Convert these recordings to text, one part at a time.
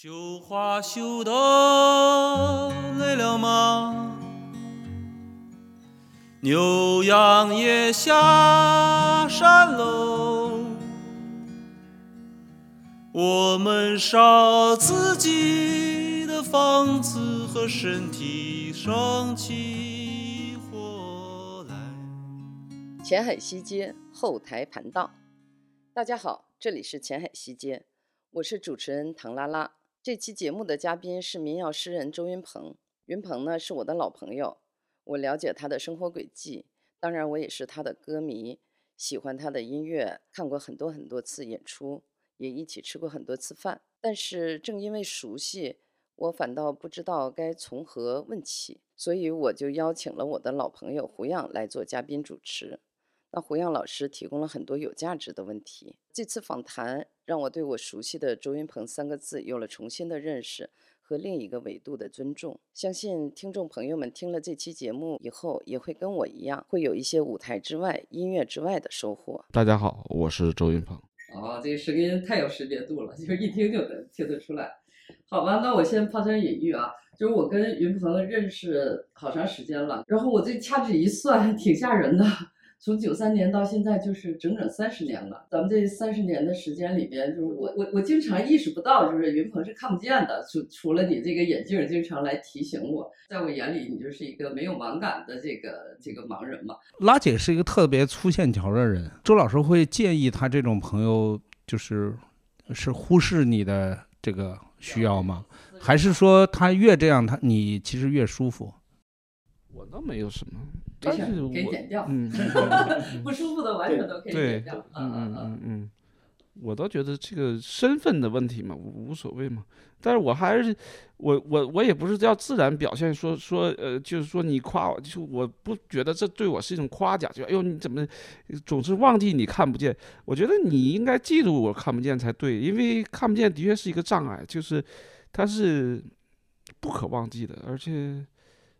绣花绣的累了吗？牛羊也下山喽。我们烧自己的房子和身体，生起火来。前海西街后台盘道，大家好，这里是前海西街，我是主持人唐拉拉。这期节目的嘉宾是民谣诗人周云鹏。云鹏呢是我的老朋友，我了解他的生活轨迹，当然我也是他的歌迷，喜欢他的音乐，看过很多很多次演出，也一起吃过很多次饭。但是正因为熟悉，我反倒不知道该从何问起，所以我就邀请了我的老朋友胡杨来做嘉宾主持。那胡杨老师提供了很多有价值的问题。这次访谈让我对我熟悉的周云鹏三个字有了重新的认识和另一个维度的尊重。相信听众朋友们听了这期节目以后，也会跟我一样，会有一些舞台之外、音乐之外的收获。大家好，我是周云鹏。哦，这个声音太有识别度了，就是一听就能听得出来。好吧，那我先抛砖引玉啊，就是我跟云鹏认识好长时间了，然后我这掐指一算，挺吓人的。从九三年到现在，就是整整三十年了。咱们这三十年的时间里边，就是我我我经常意识不到，就是云鹏是看不见的，除除了你这个眼镜经常来提醒我，在我眼里，你就是一个没有盲感的这个这个盲人嘛。拉姐是一个特别粗线条的人，周老师会建议他这种朋友，就是是忽视你的这个需要吗？还是说他越这样，他你其实越舒服？我倒没有什么。但是可以剪掉，嗯，不舒服的完全都可以剪掉，嗯嗯嗯嗯，我倒觉得这个身份的问题嘛，无无所谓嘛。但是我还是，我我我也不是要自然表现，说说呃，就是说你夸我，就我不觉得这对我是一种夸奖，就哎呦你怎么总是忘记你看不见？我觉得你应该记住我看不见才对，因为看不见的确是一个障碍，就是它是不可忘记的，而且。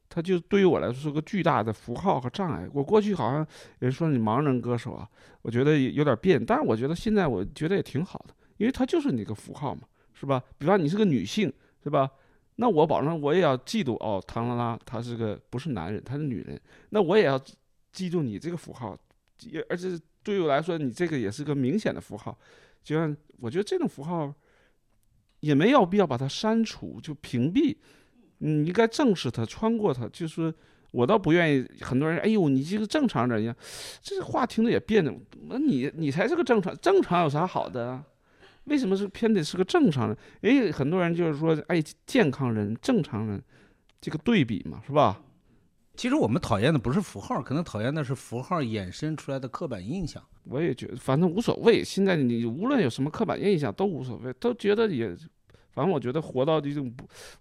他就对于我来说是个巨大的符号和障碍。我过去好像人说你盲人歌手啊，我觉得有点变，但是我觉得现在我觉得也挺好的，因为他就是你个符号嘛，是吧？比方你是个女性，是吧？那我保证我也要记住哦，唐拉拉她是个不是男人，她是女人，那我也要记住你这个符号，也而且对于我来说，你这个也是个明显的符号，就像我觉得这种符号也没有必要把它删除，就屏蔽。你应该正视他，穿过它，就是我倒不愿意。很多人，哎呦，你这个正常人呀，这话听着也别扭。那你你才是个正常，正常有啥好的？为什么是偏得是个正常人？哎，很多人就是说，哎，健康人、正常人，这个对比嘛，是吧？其实我们讨厌的不是符号，可能讨厌的是符号衍生出来的刻板印象。我也觉得，反正无所谓。现在你无论有什么刻板印象都无所谓，都觉得也。反正我觉得活到这种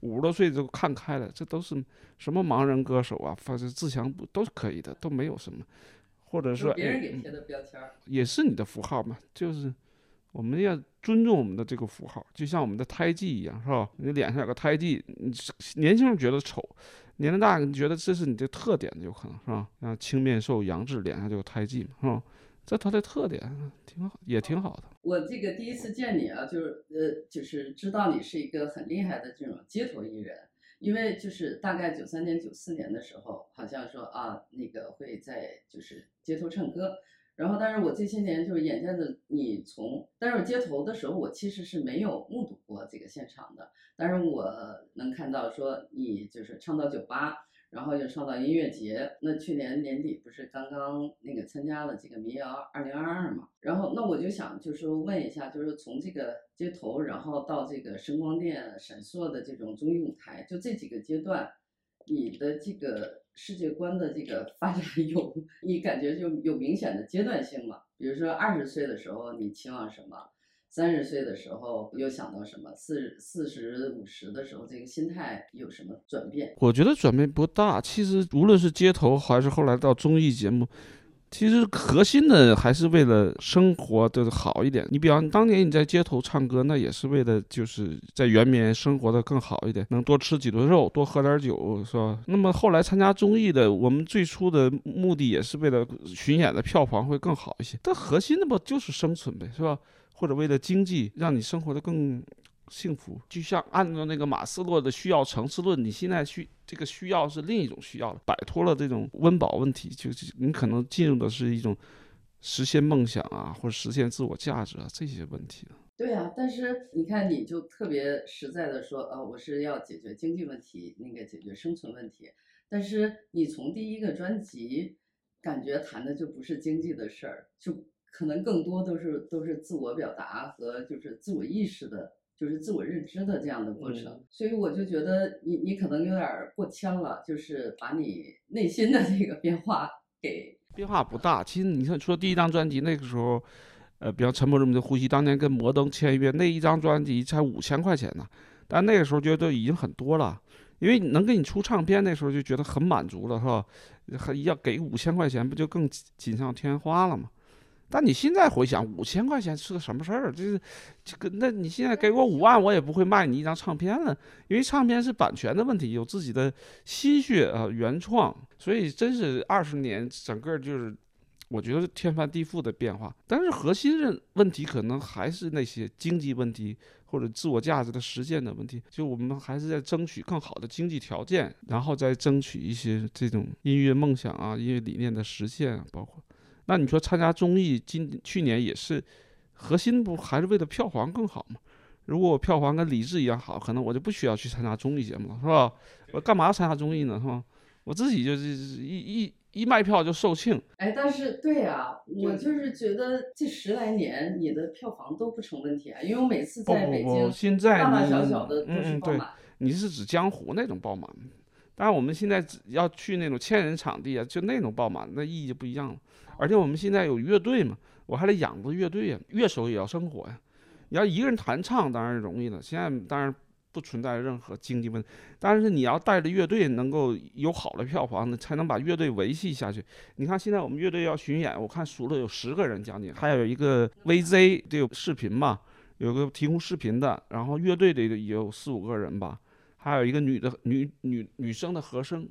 五十多岁就看开了，这都是什么盲人歌手啊，反正自强不都是可以的，都没有什么，或者说别人给贴的标签也是你的符号嘛，就是我们要尊重我们的这个符号，就像我们的胎记一样，是吧？你脸上有个胎记，你年轻人觉得丑，年龄大你觉得这是你的特点，有可能是吧？像青面兽杨志脸上就有胎记嘛，是吧？这他的特点挺好，也挺好的。我这个第一次见你啊，就是呃，就是知道你是一个很厉害的这种街头艺人，因为就是大概九三年、九四年的时候，好像说啊，那个会在就是街头唱歌。然后，但是我这些年就是眼见着你从，但是街头的时候，我其实是没有目睹过这个现场的。但是我能看到说你就是唱到酒吧。然后又上到音乐节，那去年年底不是刚刚那个参加了这个民谣二零二二嘛？然后那我就想就是问一下，就是从这个街头，然后到这个声光电闪烁的这种综艺舞台，就这几个阶段，你的这个世界观的这个发展有，你感觉就有明显的阶段性吗？比如说二十岁的时候，你期望什么？三十岁的时候又想到什么？四四十五十的时候，这个心态有什么转变？我觉得转变不大。其实无论是街头还是后来到综艺节目，其实核心的还是为了生活的好一点。你比方当年你在街头唱歌，那也是为了就是在圆明生活的更好一点，能多吃几顿肉，多喝点酒，是吧？那么后来参加综艺的，我们最初的目的也是为了巡演的票房会更好一些。但核心的不就是生存呗，是吧？或者为了经济，让你生活的更幸福。就像按照那个马斯洛的需要层次论，你现在需这个需要是另一种需要了，摆脱了这种温饱问题，就是你可能进入的是一种实现梦想啊，或者实现自我价值啊这些问题了。对啊，但是你看，你就特别实在的说，呃，我是要解决经济问题，那个解决生存问题。但是你从第一个专辑，感觉谈的就不是经济的事儿，就可能更多都是都是自我表达和就是自我意识的，就是自我认知的这样的过程。所以我就觉得你你可能有点儿过谦了，就是把你内心的这个变化给变化不大。其实你看，说第一张专辑那个时候，呃，比方《沉默中的呼吸》，当年跟摩登签约，那一张专辑才五千块钱呢，但那个时候觉得已经很多了，因为能给你出唱片，那时候就觉得很满足了，是吧？还要给五千块钱，不就更锦上添花了吗？但你现在回想，五千块钱是个什么事儿？就是这个，那你现在给我五万，我也不会卖你一张唱片了，因为唱片是版权的问题，有自己的心血啊，原创，所以真是二十年，整个就是我觉得是天翻地覆的变化。但是核心的问题可能还是那些经济问题或者自我价值的实现的问题，就我们还是在争取更好的经济条件，然后再争取一些这种音乐梦想啊、音乐理念的实现啊，包括。那你说参加综艺，今去年也是，核心不还是为了票房更好吗？如果我票房跟李志一样好，可能我就不需要去参加综艺节目了，是吧？我干嘛要参加综艺呢，是吧？我自己就是一一一卖票就售罄，哎，但是对啊、我就是觉得这十来年你的票房都不成问题啊，因为我每次不不不，在北京，现在大大小小的都是爆满。你是指江湖那种爆满，当然我们现在只要去那种千人场地啊，就那种爆满，那意义就不一样了。而且我们现在有乐队嘛，我还得养着乐队呀，乐手也要生活呀。你要一个人弹唱当然容易了，现在当然不存在任何经济问题，但是你要带着乐队能够有好的票房，才能把乐队维系下去。你看现在我们乐队要巡演，我看数了有十个人将近，还有一个 VZ 得有视频嘛，有个提供视频的，然后乐队得有四五个人吧，还有一个女的女女女生的和声。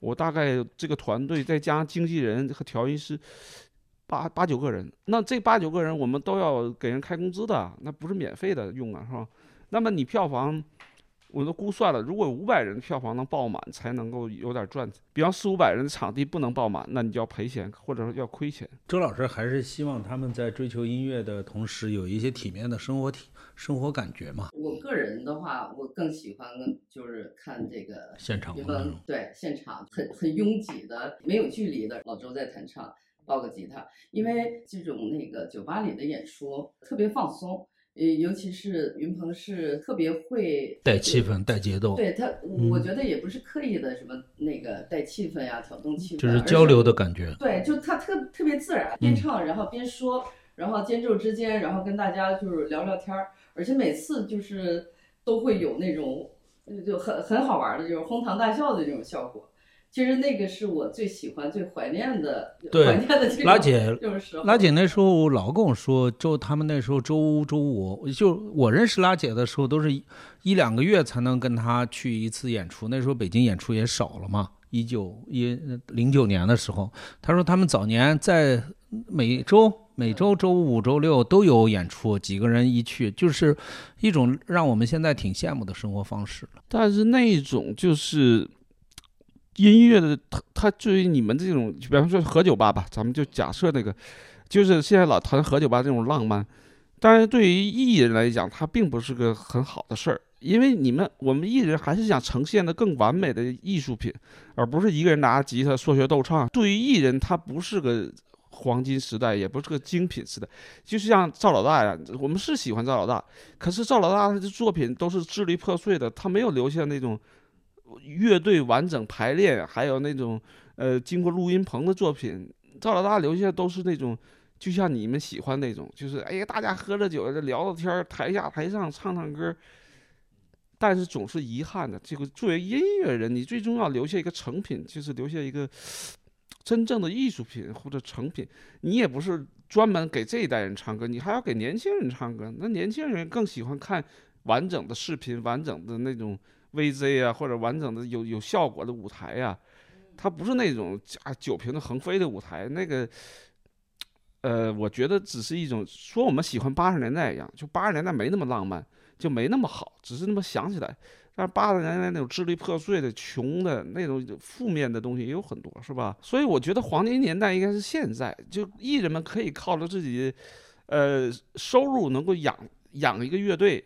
我大概这个团队再加经纪人和调音师，八八九个人。那这八九个人我们都要给人开工资的，那不是免费的用啊，是吧？那么你票房，我都估算了，如果五百人票房能爆满，才能够有点赚。比方四五百人的场地不能爆满，那你就要赔钱，或者说要亏钱。周老师还是希望他们在追求音乐的同时，有一些体面的生活体生活感觉嘛，我个人的话，我更喜欢就是看这个现场比的那种。对现场很很拥挤的、没有距离的，老周在弹唱，抱个吉他，因为这种那个酒吧里的演出特别放松，呃，尤其是云鹏是特别会带气氛、带节奏，对他，我嗯觉得也不是刻意的什么那个带气氛呀、挑动气氛，就是交流的感觉。对，就他特特别自然，边唱然后边说，然后间奏之间，然后跟大家就是聊聊天儿，而且每次就是都会有那种呃就很很好玩儿的，就是哄堂大笑的这种效果。其实那个是我最喜欢、最怀念的，对怀念的这拉姐。拉姐那时候老跟我说，周他们那时候周周五，就我认识拉姐的时候，都是一一两个月才能跟她去一次演出。那时候北京演出也少了嘛，一九一零九年的时候，他说他们早年在每周每周周五、周六都有演出，几个人一去，就是一种让我们现在挺羡慕的生活方式。但是那一种就是音乐的，它它对于你们这种，比方说和酒吧吧，咱们就假设那个，就是现在老谈和酒吧这种浪漫，但是对于艺人来讲，它并不是个很好的事儿，因为你们我们艺人还是想呈现的更完美的艺术品，而不是一个人拿着吉他说学逗唱。对于艺人，他不是个。黄金时代也不是个精品时代，就像赵老大呀，我们是喜欢赵老大，可是赵老大他的作品都是支离破碎的，他没有留下那种乐队完整排练，还有那种呃经过录音棚的作品。赵老大留下都是那种，就像你们喜欢那种，就是哎呀大家喝着酒聊聊天，台下台上唱唱歌。但是总是遗憾的，这个作为音乐人，你最终要留下一个成品，就是留下一个真正的艺术品或者成品。你也不是专门给这一代人唱歌，你还要给年轻人唱歌。那年轻人更喜欢看完整的视频、完整的那种 VZ 啊，或者完整的有有效果的舞台呀、它不是那种啊酒瓶子横飞的舞台。那个，呃，我觉得只是一种说我们喜欢八十年代一样，就八十年代没那么浪漫。就没那么好，只是那么想起来。但是八十年代那种支离破碎的、穷的那种负面的东西也有很多，是吧？所以我觉得黄金年代应该是现在，就艺人们可以靠着自己，呃，收入能够养养一个乐队，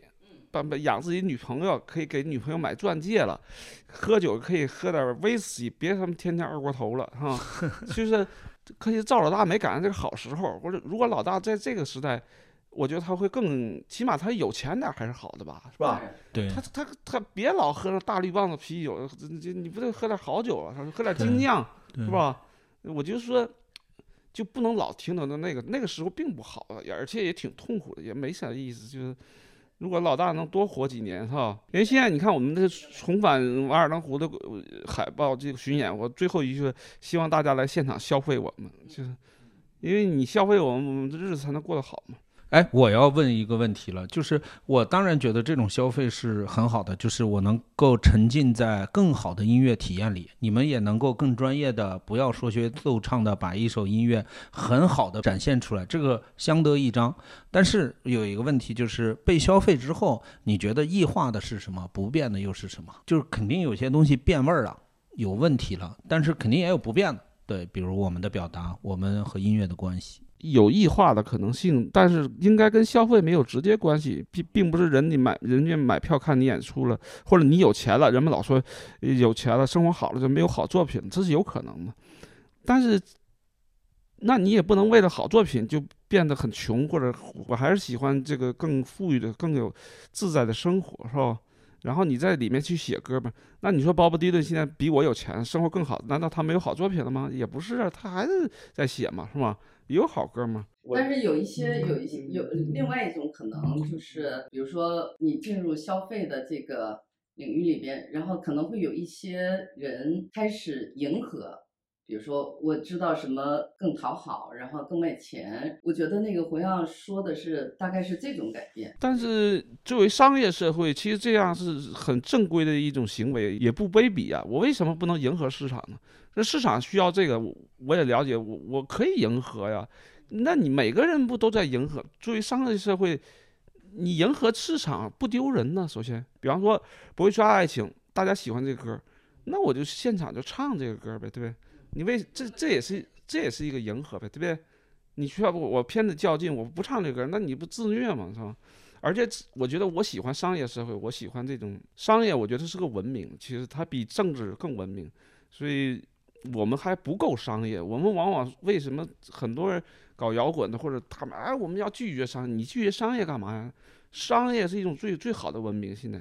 把把养自己女朋友，可以给女朋友买钻戒了，喝酒可以喝点威士忌，别他妈天天二锅头了，哈，就是可惜赵老大没赶上这个好时候，或者如果老大在这个时代。我觉得他会更，起码他有钱点还是好的吧，是吧？对，他他他别老喝那大绿棒子啤酒，这你不得喝点好酒啊？喝点精酿，是吧？我就说，就不能老听到的那个那个时候并不好，而且也挺痛苦的，也没啥意思。就是如果老大能多活几年，哈。因为现在你看我们这重返瓦尔登湖的海报这个巡演，我最后一句希望大家来现场消费我们，就是因为你消费我们，我们的日子才能过得好嘛。哎，我要问一个问题了，就是我当然觉得这种消费是很好的，就是我能够沉浸在更好的音乐体验里，你们也能够更专业的，不要说学奏唱的，把一首音乐很好的展现出来，这个相得益彰。但是有一个问题，就是被消费之后，你觉得异化的是什么？不变的又是什么？就是肯定有些东西变味儿了，有问题了，但是肯定也有不变的。对，比如我们的表达，我们和音乐的关系。有异化的可能性，但是应该跟消费没有直接关系，并并不是人你买人家买票看你演出了，或者你有钱了，人们老说有钱了，生活好了就没有好作品，这是有可能的。但是，那你也不能为了好作品就变得很穷，或者我还是喜欢这个更富裕的、更有自在的生活，是吧？然后你在里面去写歌吧。那你说鲍勃迪伦现在比我有钱，生活更好，难道他没有好作品了吗？也不是啊，他还是在写嘛，是吧？有好歌吗？但是有一些，有一些，有另外一种可能，就是比如说你进入消费的这个领域里边，然后可能会有一些人开始迎合，比如说我知道什么更讨好，然后更卖钱。我觉得那个胡杨说的是大概是这种改变。但是作为商业社会，其实这样是很正规的一种行为，也不卑鄙啊。我为什么不能迎合市场呢？这市场需要这个，我我也了解，我我可以迎合呀。那你每个人不都在迎合？作为商业社会，你迎合市场不丢人呢。首先，比方说不会说爱情，大家喜欢这个歌，那我就现场就唱这个歌呗，对不对？你为这这也是这也是一个迎合呗，对不对？你需要不我偏的较劲，我不唱这歌，那你不自虐吗？是吧？而且我觉得我喜欢商业社会，我喜欢这种商业，我觉得是个文明，其实它比政治更文明，所以。我们还不够商业，我们往往为什么很多人搞摇滚的或者他们哎，我们要拒绝商业，你拒绝商业干嘛呀？商业是一种最最好的文明，现在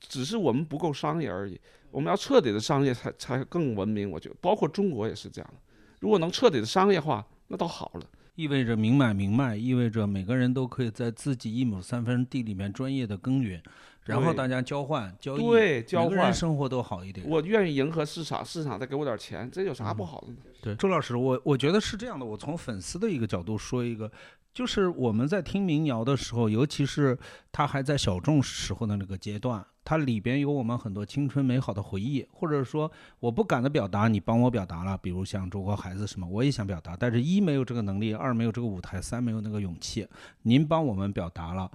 只是我们不够商业而已。我们要彻底的商业才才更文明，我觉得包括中国也是这样的。如果能彻底的商业化，那倒好了。意味着明买明卖，意味着每个人都可以在自己一亩三分地里面专业的耕耘。然后大家交换交易，对，交换生活都好一点。我愿意迎合市场，市场再给我点钱，这有啥不好的呢？对，周老师，我我觉得是这样的。我从粉丝的一个角度说一个，就是我们在听民谣的时候，尤其是它还在小众时候的那个阶段，它里边有我们很多青春美好的回忆，或者说我不敢的表达，你帮我表达了。比如像中国孩子什么，我也想表达，但是一没有这个能力，二没有这个舞台，三没有那个勇气。您帮我们表达了，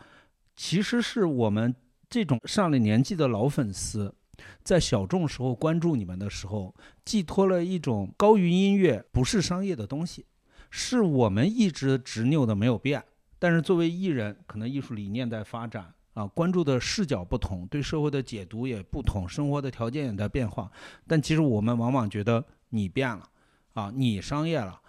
其实是我们。这种上了年纪的老粉丝，在小众时候关注你们的时候，寄托了一种高于音乐不是商业的东西，是我们一直执拗的没有变。但是作为艺人，可能艺术理念在发展啊，关注的视角不同，对社会的解读也不同，生活的条件也在变化。但其实我们往往觉得你变了，啊，你商业了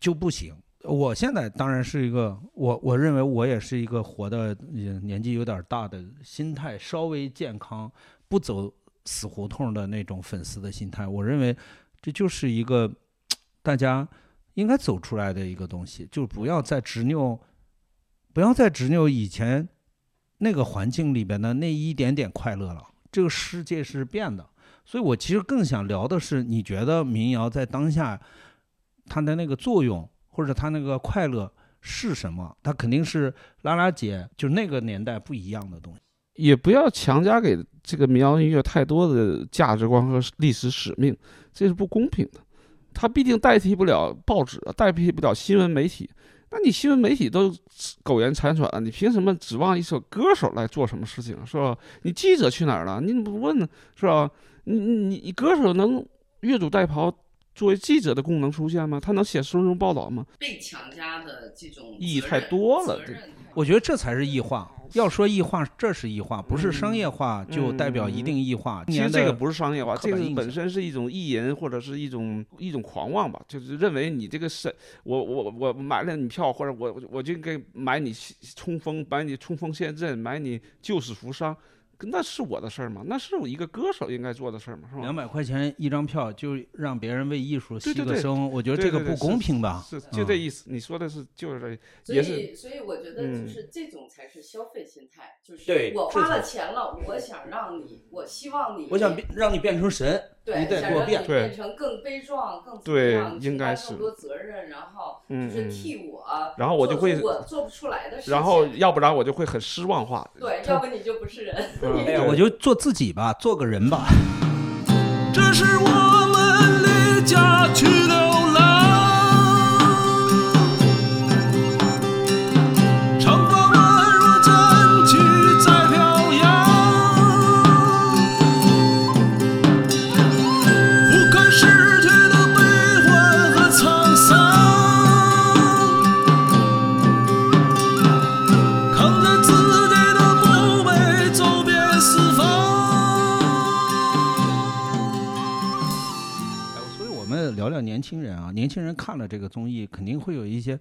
就不行。我现在当然是一个，我我认为我也是一个活的年纪有点大的，心态稍微健康，不走死胡同的那种粉丝的心态。我认为这就是一个大家应该走出来的一个东西，就不要再执拗，不要再执拗以前那个环境里边的那一点点快乐了。这个世界是变的，所以我其实更想聊的是，你觉得民谣在当下它的那个作用？或者他那个快乐是什么？他肯定是拉拉姐，就那个年代不一样的东西。也不要强加给这个民谣音乐太多的价值观和历史使命，这是不公平的。它毕竟代替不了报纸，代替不了新闻媒体。那你新闻媒体都苟延残喘了，你凭什么指望一首歌手来做什么事情，是吧？你记者去哪儿了？你怎么不问呢，是吧？你你你歌手能越俎代庖作为记者的功能出现吗？他能写深入报道吗？被强加的这种意义太多了我觉得这才是异化。要说异化，这是异化，不是商业化就代表一定异化。其实这个不是是商业化，这个本身是一种意淫或者是一种一种狂妄吧，就是认为你这个是我我我买了你票，或者我我我就给买你冲锋，买你冲锋陷阵，买你救死扶伤，那是我的事儿吗？那是我一个歌手应该做的事儿吗？是吧？两百块钱一张票，就让别人为艺术牺个生，我觉得这个不公平吧？是就这嗯意思，你说的是就是这，所也是以，所以我觉得嗯就是这种才是消费心态，就是我花了钱了，我想让你，我希望你，我想变让你变成神，对，你得给我变变成更悲壮、更怎么对样，应该是承担更多责任，然后就是替我，然后我就会我做不出来的事情，然后要不然我就会很失望化。对，要不你就不是人。嗯哎呀，对我就做自己吧，做个人吧。这是我们离家去流聊聊年轻人啊，年轻人看了这个综艺，肯定会有一些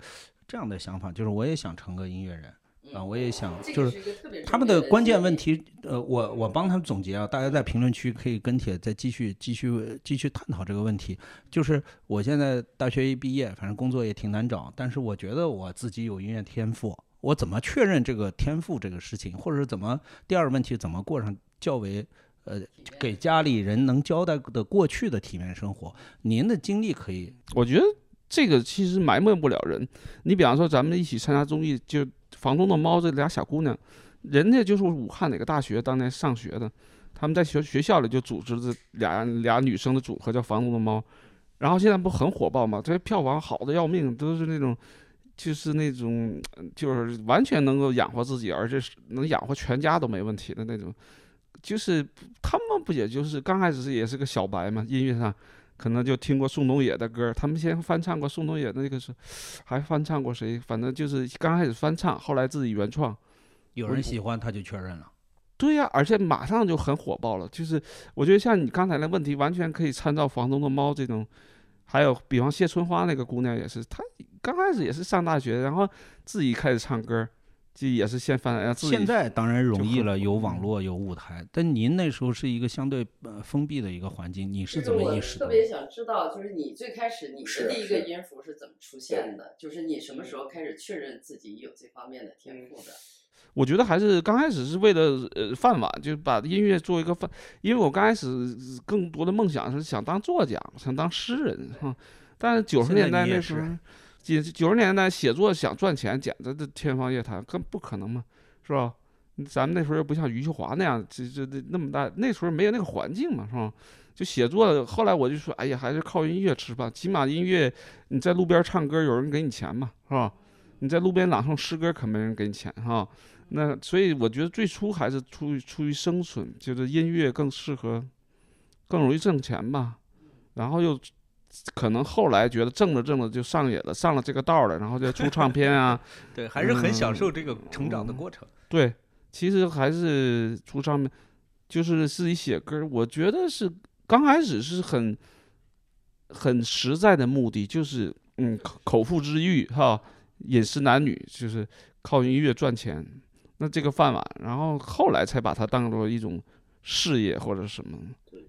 这样的想法，就是我也想成个音乐人啊，我也想就是他们的关键问。题，呃，我我帮他们总结啊，大家在评论区可以跟帖，再继续继续继续探讨这个问题。就是我现在大学一毕业，反正工作也挺难找，但是我觉得我自己有音乐天赋，我怎么确认这个天赋这个事情，或者是怎么第二个问题怎么过上较为呃给家里人能交代的过去的体面生活？您的经历可以我觉得这个其实埋没不了人。你比方说，咱们一起参加综艺，就《房东的猫》这俩小姑娘，人家就是武汉哪个大学当年上学的，他们在学学校里就组织这俩俩女生的组合叫《房东的猫》，然后现在不很火爆吗？这票房好的要命，都是那种。就是那种，就是完全能够养活自己，而且是能养活全家都没问题的那种。就是他们不也就是刚开始是也是个小白嘛，音乐上可能就听过宋冬野的歌，他们先翻唱过宋冬野的那个是，还翻唱过谁？反正就是刚开始翻唱，后来自己原创。有人喜欢他就确认了。对呀、而且马上就很火爆了。就是我觉得像你刚才的问题，完全可以参照《房东的猫》这种，还有比方谢春花那个姑娘也是，她刚开始也是上大学，然后自己开始唱歌，就也是先翻，然后自己现在当然容易了，有网络有舞台，但您那时候是一个相对呃封闭的一个环境，你是怎么意识到的？特别想知道，就是你最开始你是的第一个音符是怎么出现的？就是你什么时候开始确认自己有这方面的天赋的？我觉得还是刚开始是为了呃饭碗，就是把音乐做一个饭，因为我刚开始更多的梦想是想当作家，想当诗人哈。但是九十年代那时候，九九十年代写作想赚钱，简直的天方夜谭，更不可能嘛，是吧？咱们那时候又不像余秀华那样，这这这那么大，那时候没有那个环境嘛，是吧？就写作，后来我就说，哎呀，还是靠音乐吃饭，起码音乐你在路边唱歌，有人给你钱嘛，是吧？你在路边朗诵诗歌，可没人给你钱哈。那所以我觉得最初还是出于出于生存，就是音乐更适合，更容易挣钱吧。然后又可能后来觉得挣着挣着就上瘾了，上了这个道儿了，然后就出唱片啊。对，还是很享受这个嗯成长的过程。对，其实还是出唱片，就是自己写歌儿。我觉得是刚开始是很很实在的目的，就是嗯口口腹之欲哈，饮食男女，就是靠音乐赚钱。那这个饭碗，然后后来才把它当做一种事业或者什么，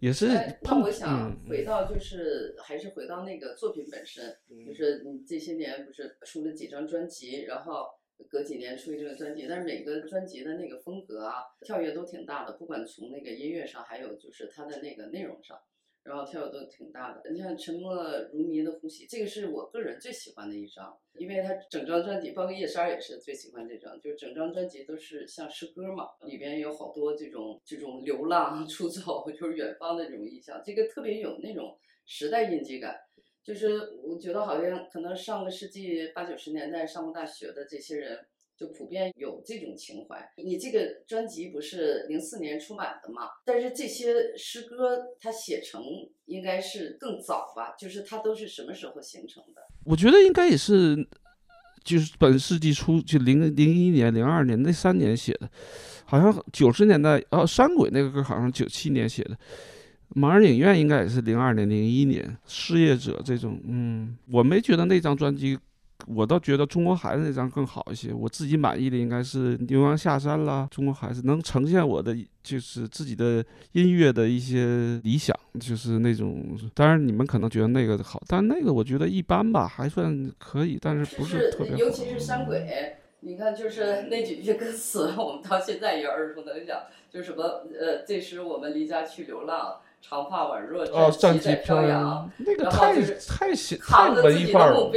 也是哎，那我想嗯回到就是还是回到那个作品本身，就是你这些年不是出了几张专辑，然后隔几年出一个专辑，但是每个专辑的那个风格啊，跳跃都挺大的，不管从那个音乐上，还有就是它的那个内容上。然后跳跃都挺大的，你像《沉默如谜的呼吸》，这个是我个人最喜欢的一张，因为它整张专辑，包括夜莎也是最喜欢这张，就是整张专辑都是像诗歌嘛，里边有好多这种这种流浪、出走，就是远方的这种意象，这个特别有那种时代印记感。就是我觉得好像可能上个世纪八九十年代上过大学的这些人，就普遍有这种情怀。你这个专辑不是零四年出版的嘛？但是这些诗歌它写成应该是更早吧？就是它都是什么时候形成的？我觉得应该也是，就是本世纪初，就零零一年、零二年那三年写的，好像九十年代哦，山鬼那个歌好像九七年写的。盲人影院应该也是零二年、零一年，失业者这种，嗯，我没觉得那张专辑，我倒觉得中国孩子那张更好一些。我自己满意的应该是牛羊下山啦，中国孩子能呈现我的就是自己的音乐的一些理想，就是那种。当然你们可能觉得那个好，但那个我觉得一般吧，还算可以，但是不是特别好。尤其是山鬼，你看就是那几句歌词，我们到现在也耳熟能详，就什么呃，这时我们离家去流浪。长发宛若战旗在飘扬，那个太太写太文艺范儿了。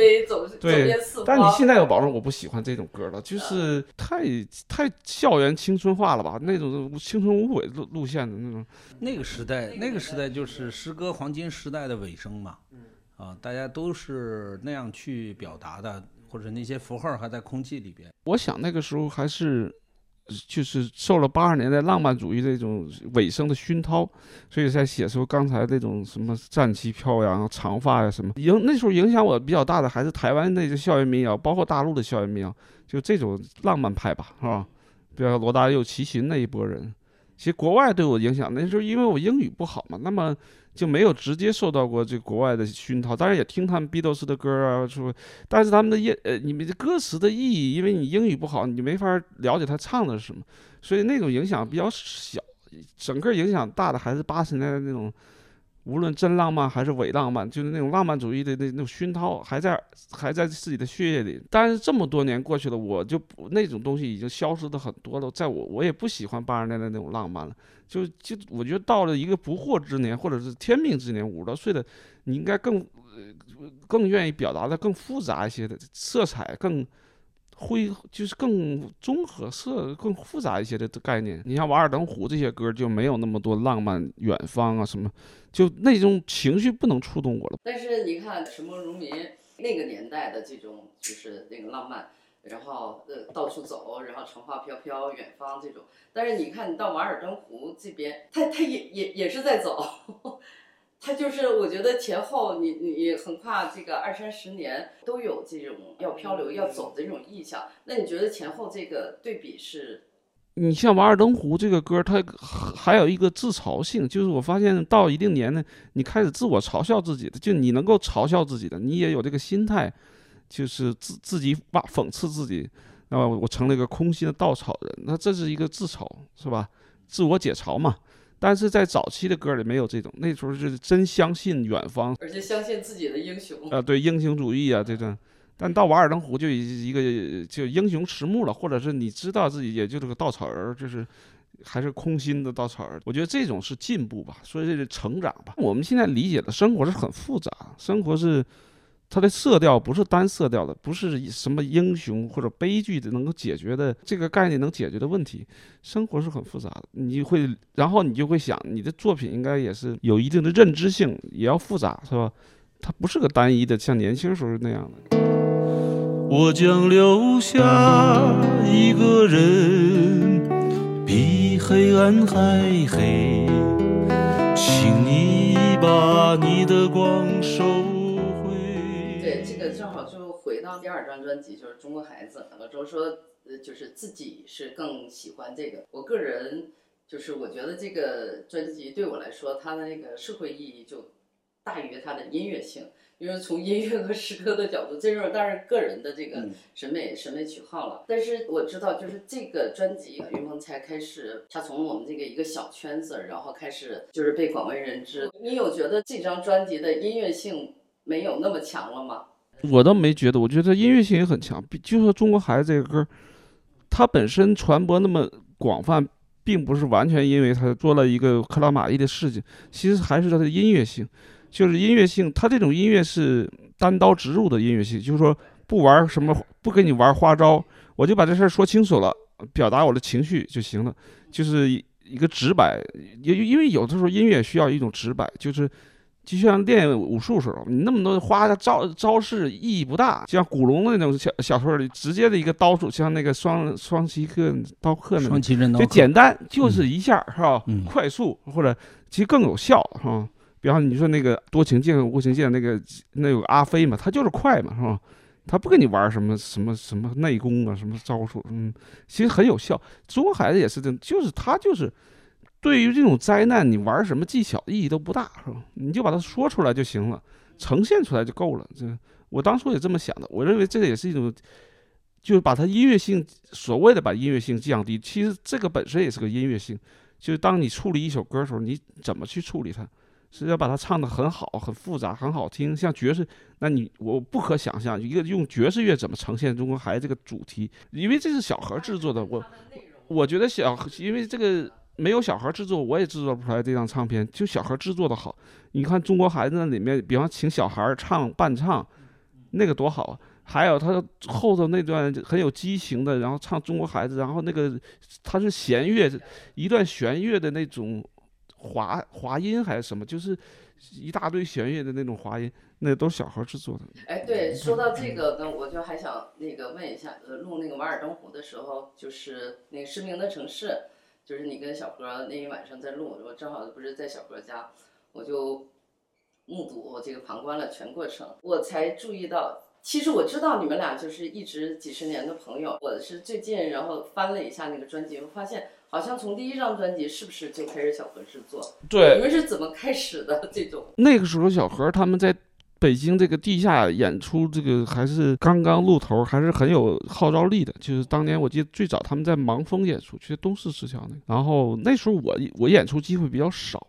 对，但你现在有保证，我不喜欢这种歌了，就是太太校园青春化了吧？那种青春无悔路路线的那种。那个时代，那个时代就是诗歌黄金时代的尾声嘛。啊，大家都是那样去表达的，或者那些符号还在空气里边。我想那个时候还是。就是受了八十年代浪漫主义这种尾声的熏陶，所以才写出刚才那种什么战旗飘扬、长发呀什么。影那时候影响我比较大的还是台湾那些校园民谣，包括大陆的校园民谣，就这种浪漫派吧，是吧？比如罗大佑、齐秦那一波人。其实国外对我影响，那时候因为我英语不好嘛，那么。就没有直接受到过这国外的熏陶，当然也听他们 Beatles 的歌啊，说，但是他们的音，呃，你们的歌词的意义，因为你英语不好，你没法了解他唱的是什么，所以那种影响比较小，整个影响大的还是八十年代的那种。无论真浪漫还是伪浪漫，就是那种浪漫主义的那那种熏陶还在还在自己的血液里。但是这么多年过去了，我就那种东西已经消失的很多了。在我我也不喜欢八十年代那种浪漫了。就就我觉得到了一个不惑之年或者是天命之年，五十多岁的你应该更呃更愿意表达的更复杂一些的色彩更。会就是更综合色、更复杂一些的概念。你像《瓦尔登湖》这些歌就没有那么多浪漫、远方啊什么，就那种情绪不能触动我了。但是你看《什么如民》那个年代的这种就是那个浪漫，然后呃到处走，然后长发飘飘，远方这种。但是你看你到《瓦尔登湖》这边，他他也也也是在走。他就是，我觉得前后你你横跨这个二三十年都有这种要漂流要走的这种意向。那你觉得前后这个对比是？你像《瓦尔登湖》这个歌，它还有一个自嘲性，就是我发现到一定年呢，你开始自我嘲笑自己的，就你能够嘲笑自己的，你也有这个心态，就是自自己挖讽刺自己，那么我成了一个空心的稻草人，那这是一个自嘲，是吧？自我解嘲嘛。但是在早期的歌里没有这种，那时候是真相信远方，而且相信自己的英雄啊，对英雄主义啊这种。但到《瓦尔登湖》就一个就英雄迟暮了，或者是你知道自己也就是个稻草人，就是还是空心的稻草人。我觉得这种是进步吧，所以这是成长吧。我们现在理解的生活是很复杂，生活是。它的色调不是单色调的，不是什么英雄或者悲剧的能够解决的这个概念能解决的问题。生活是很复杂的，你会，然后你就会想，你的作品应该也是有一定的认知性，也要复杂，是吧？它不是个单一的，像年轻时候那样的。我将留下一个人，比黑暗还黑，请你把你的光收。第二张专辑就是《中国孩子》，老周说，呃，就是自己是更喜欢这个。我个人就是我觉得这个专辑对我来说，它的那个社会意义就大于它的音乐性。因为从音乐和诗歌的角度，这是当然个人的这个审美审美取好了。但是我知道，就是这个专辑，云鹏才开始，他从我们这个一个小圈子，然后开始就是被广为人知。你有觉得这张专辑的音乐性没有那么强了吗？我倒没觉得，我觉得音乐性也很强。就说《中国孩子》这个歌，它本身传播那么广泛，并不是完全因为它做了一个克拉玛依的事情，其实还是它的音乐性。就是音乐性，它这种音乐是单刀直入的音乐性，就是说不玩什么，不跟你玩花招，我就把这事儿说清楚了，表达我的情绪就行了，就是一个直白。因因为有的时候音乐需要一种直白，就是就像练武术时候，你那么多花招招式意义不大，像古龙那种小小说里直接的一个刀术，像那个双双旗客刀客那种，双旗刃刀，就简单，就是一下、是吧？嗯快速或者其实更有效是吧？比方你说那个多情剑、无情剑那个那有个阿飞嘛，他就是快嘛是吧？他不跟你玩什么什么什么内功啊，什么招数，嗯，其实很有效。中国孩子也是这样，就是他就是对于这种灾难，你玩什么技巧意义都不大，是吧？你就把它说出来就行了，呈现出来就够了。这我当初也这么想的，我认为这个也是一种，就是把它音乐性，所谓的把音乐性降低，其实这个本身也是个音乐性，就是当你处理一首歌的时候，你怎么去处理它？是要把它唱得很好、很复杂、很好听，像爵士，那你我不可想象一个用爵士乐怎么呈现中国孩子这个主题，因为这是小何制作的，我我觉得小因为这个没有小孩制作，我也制作不出来这张唱片，就小孩制作的好。你看中国孩子那里面，比方请小孩唱伴唱，那个多好啊！还有他后头那段很有激情的，然后唱中国孩子，然后那个他是弦乐，一段弦乐的那种滑滑音还是什么，就是一大堆弦乐的那种滑音，那都是小孩制作的。哎，对，说到这个呢，我就还想那个问一下，呃，录那个《瓦尔登湖》的时候，就是那个《失明的城市》，就是你跟小何那一晚上在录，我正好不是在小何家，我就目睹这个旁观了全过程，我才注意到，其实我知道你们俩就是一直几十年的朋友，我是最近然后翻了一下那个专辑，我发现好像从第一张专辑是不是就开始小何制作？对你们是怎么开始的 这种？那个时候小何他们在北京这个地下演出，这个还是刚刚露头，还是很有号召力的。就是当年我记得最早他们在盲峰演出，去东四石桥那个，然后那时候我我演出机会比较少。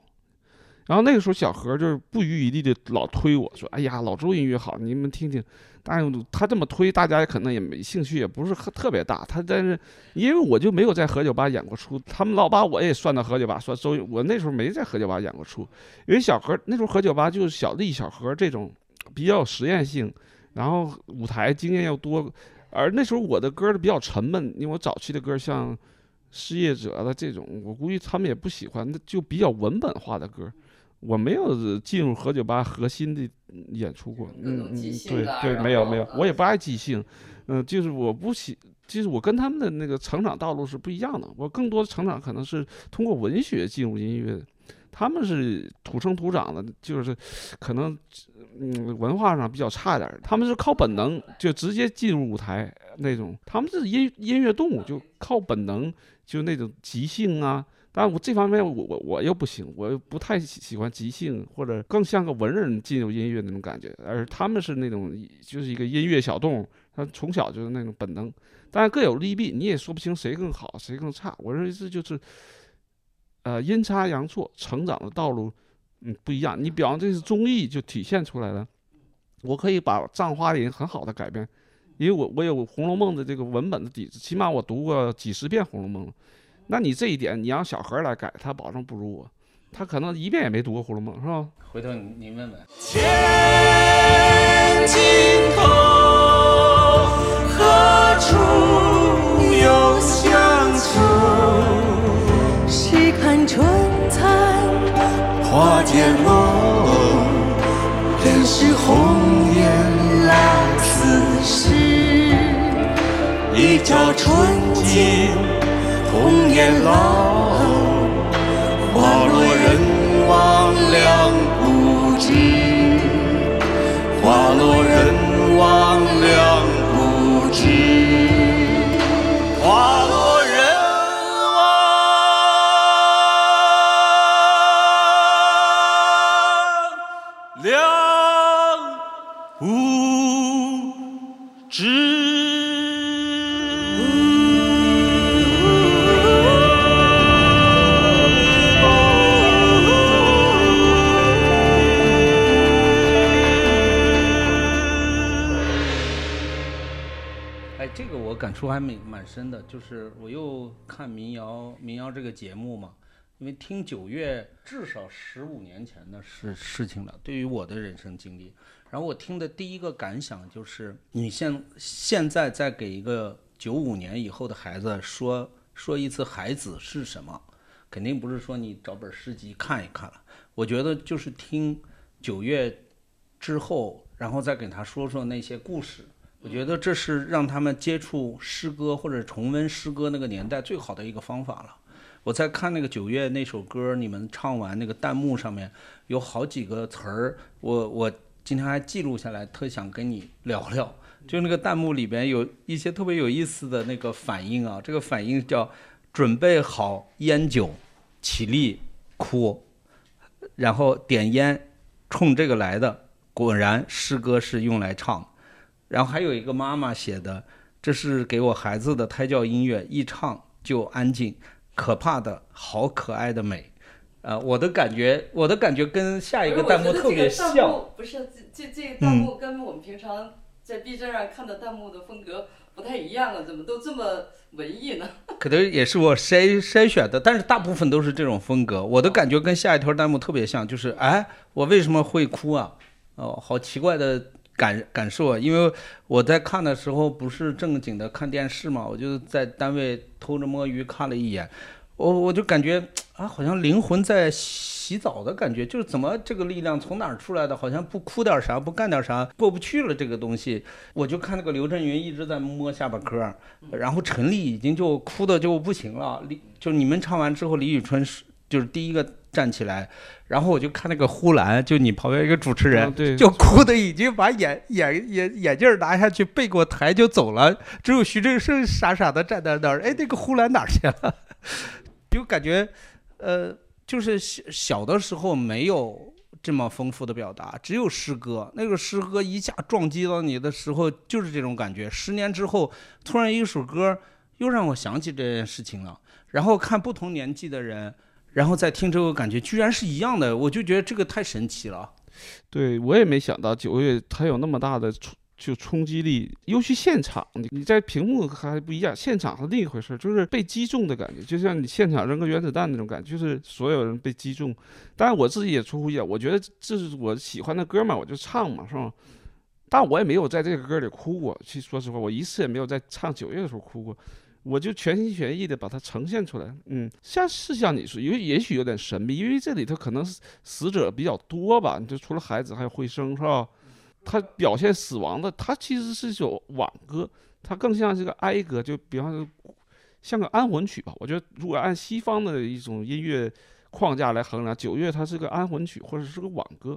然后那个时候，小何就是不遗余力的老推我说：“哎呀，老周音乐好，你们听听。”但他这么推，大家可能也没兴趣，也不是特别大。他但是因为我就没有在何酒吧演过出，他们老把我也算到何酒吧，说周我那时候没在何酒吧演过出，因为小何那时候何酒吧就是小丽、小何这种比较有实验性，然后舞台经验又多，而那时候我的歌比较沉闷，因为我早期的歌像失业者的这种，我估计他们也不喜欢，那就比较文本化的歌。我没有进入何酒吧核心的演出过，嗯嗯，对对，没有没有，我也不爱即兴，嗯、就是我不喜，就是我跟他们的那个成长道路是不一样的，我更多的成长可能是通过文学进入音乐的，他们是土生土长的，就是可能嗯文化上比较差点儿，他们是靠本能就直接进入舞台那种，他们是音音乐动物，就靠本能，就那种即兴啊。但我这方面我我我又不行，我又不太喜喜欢即兴，或者更像个文人进入音乐那种感觉，而他们是那种就是一个音乐小动物，他从小就是那种本能，但是各有利弊，你也说不清谁更好谁更差。我认为这就是，呃，阴差阳错，成长的道路，嗯，不一样。你比方这是综艺就体现出来了，我可以把《葬花吟》很好的改编，因为我我有《红楼梦》的这个文本的底子，起码我读过几十遍《红楼梦》了。那你这一点，你让小何来改，他保证不如我，他可能一遍也没读过《红楼梦》，是吧？回头你你问问。红触还蛮蛮深的，就是我又看民谣民谣这个节目嘛，因为听九月至少十五年前的事事情了，对于我的人生经历。然后我听的第一个感想就是，你现现在再给一个九五年以后的孩子说说一次孩子是什么，肯定不是说你找本诗集看一看了。我觉得就是听九月之后，然后再给他说说那些故事。我觉得这是让他们接触诗歌或者重温诗歌那个年代最好的一个方法了。我在看那个九月那首歌，你们唱完那个弹幕上面有好几个词儿，我我今天还记录下来，特想跟你聊聊。就那个弹幕里边有一些特别有意思的那个反应啊，这个反应叫准备好烟酒，起立哭，然后点烟，冲这个来的。果然，诗歌是用来唱。然后还有一个妈妈写的，这是给我孩子的胎教音乐，一唱就安静。可怕的，好可爱的美，呃，我的感觉，我的感觉跟下一个弹幕特别像。不是这这这个弹幕跟我们平常在 B 站上看的弹幕的风格不太一样啊，怎么都这么文艺呢？可能也是我筛筛选的，但是大部分都是这种风格。我的感觉跟下一条弹幕特别像，就是哎，我为什么会哭啊？哦，好奇怪的。感感受，因为我在看的时候不是正经的看电视嘛，我就在单位偷着摸鱼看了一眼，我我就感觉啊，好像灵魂在洗澡的感觉，就是怎么这个力量从哪儿出来的？好像不哭点啥，不干点啥，过不去了这个东西。我就看那个刘震云一直在摸下巴颏，然后陈粒已经就哭的就不行了。李就你们唱完之后，李宇春是就是第一个。站起来，然后我就看那个呼兰，就你旁边一个主持人，就哭的已经把眼眼眼眼镜拿下去，背过台就走了。只有徐正胜傻傻的站在那儿。哎，那个呼兰哪去了？就感觉，呃，就是小小的时候没有这么丰富的表达，只有诗歌。那个诗歌一下撞击到你的时候，就是这种感觉。十年之后，突然一首歌又让我想起这件事情了。然后看不同年纪的人。然后再听这个感觉，居然是一样的，我就觉得这个太神奇了。对我也没想到九月它有那么大的冲就冲击力，尤其现场，你你在屏幕还不一样，现场是另一回事，就是被击中的感觉，就像你现场扔个原子弹那种感觉，就是所有人被击中。当然我自己也出乎意料，我觉得这是我喜欢的歌嘛，我就唱嘛，是吧？但我也没有在这个歌里哭过，其实说实话，我一次也没有在唱九月的时候哭过。我就全心全意的把它呈现出来，嗯，像是像你说，因为也许有点神秘，因为这里头可能死者比较多吧，就除了孩子还有慧生是吧？他表现死亡的，他其实是一首挽歌，它更像是个哀歌，就比方说像个安魂曲吧。我觉得如果按西方的一种音乐框架来衡量，九月它是个安魂曲或者是个挽歌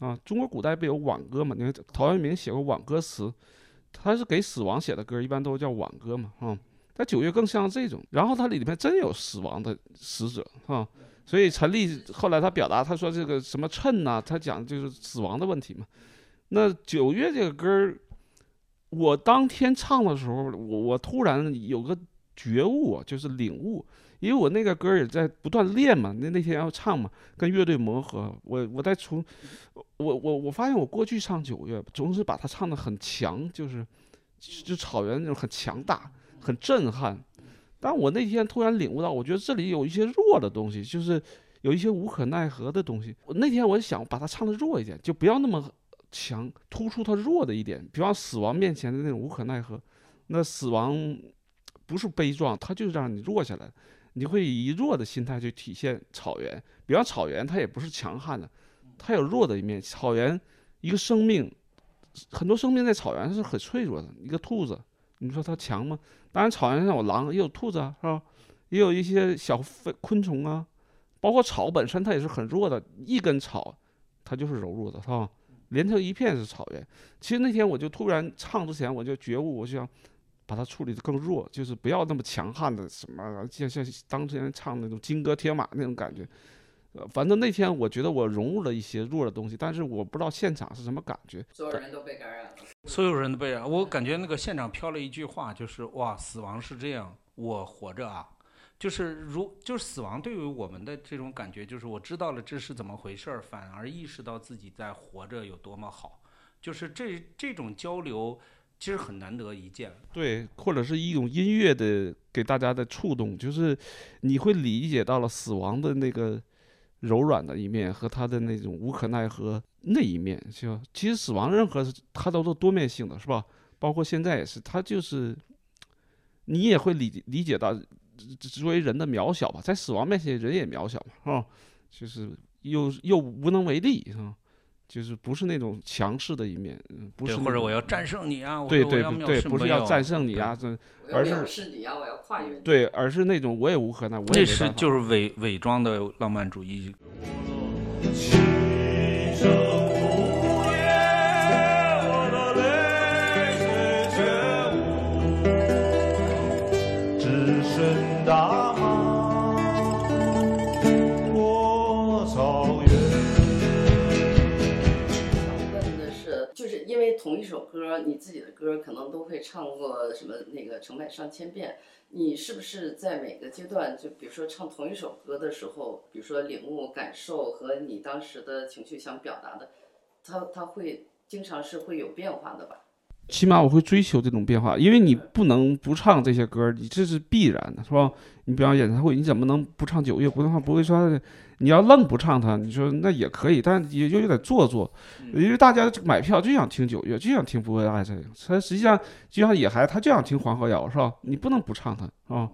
啊。中国古代不有挽歌嘛？你看陶渊明写过挽歌词，他是给死亡写的歌，一般都叫挽歌嘛，啊。但九月更像这种，然后它里面真有死亡的死者啊，所以陈立后来他表达，他说这个什么称呐，他讲就是死亡的问题嘛。那九月这个歌儿，我当天唱的时候，我我突然有个觉悟，就是领悟，因为我那个歌也在不断练嘛，那那天要唱嘛，跟乐队磨合，我我在从，我我我发现我过去唱九月总是把它唱的很强，就是就草原那种很强大。很震撼，但我那天突然领悟到，我觉得这里有一些弱的东西，就是有一些无可奈何的东西。我那天我想把它唱的弱一点，就不要那么强，突出它弱的一点。比方死亡面前的那种无可奈何，那死亡不是悲壮，它就是让你弱下来，你会以弱的心态去体现草原。比方草原，它也不是强悍的，它有弱的一面。草原一个生命，很多生命在草原是很脆弱的。一个兔子，你说它强吗？当然，草原上有狼，也有兔子啊，是吧？也有一些小飞昆虫啊，包括草本身，它也是很弱的。一根草，它就是柔弱的，是吧？连成一片是草原。其实那天我就突然唱之前，我就觉悟，我就想把它处理的更弱，就是不要那么强悍的什么，像像当前唱那种金戈铁马那种感觉。呃，反正那天我觉得我融入了一些弱的东西，但是我不知道现场是什么感觉。所有人都被感染了。所有人都被染，我感觉那个现场飘了一句话，就是哇，死亡是这样，我活着啊，就是如就是死亡对于我们的这种感觉，就是我知道了这是怎么回事儿，反而意识到自己在活着有多么好，就是这这种交流其实很难得一见。对，或者是一种音乐的给大家的触动，就是你会理解到了死亡的那个。柔软的一面和他的那种无可奈何那一面，就其实死亡任何它都是多面性的，是吧？包括现在也是，他就是你也会理理解到作为人的渺小吧，在死亡面前人也渺小嘛，是吧？就是又又无能为力，是吧？就是不是那种强势的一面，嗯不，是或者我要战胜你啊，或对对不对，不是要战胜你啊，这而是藐视你啊，我要跨越。对，而是那种我也无可奈，我也那是就是伪伪装的浪漫主义。首歌，你自己的歌可能都会唱过什么那个成百上千遍，你是不是在每个阶段，就比如说唱同一首歌的时候，比如说领悟、感受和你当时的情绪想表达的，它它会经常是会有变化的吧？起码我会追求这种变化，因为你不能不唱这些歌，你这是必然的，是吧？你比方演唱会，你怎么能不唱九月？不唱不会说，你要愣不唱它，你说那也可以，但也就有点做作，因为大家买票就想听九月，就想听不会爱这个，他实际上就像野孩，他就想听黄河谣，是吧？你不能不唱它，是吧？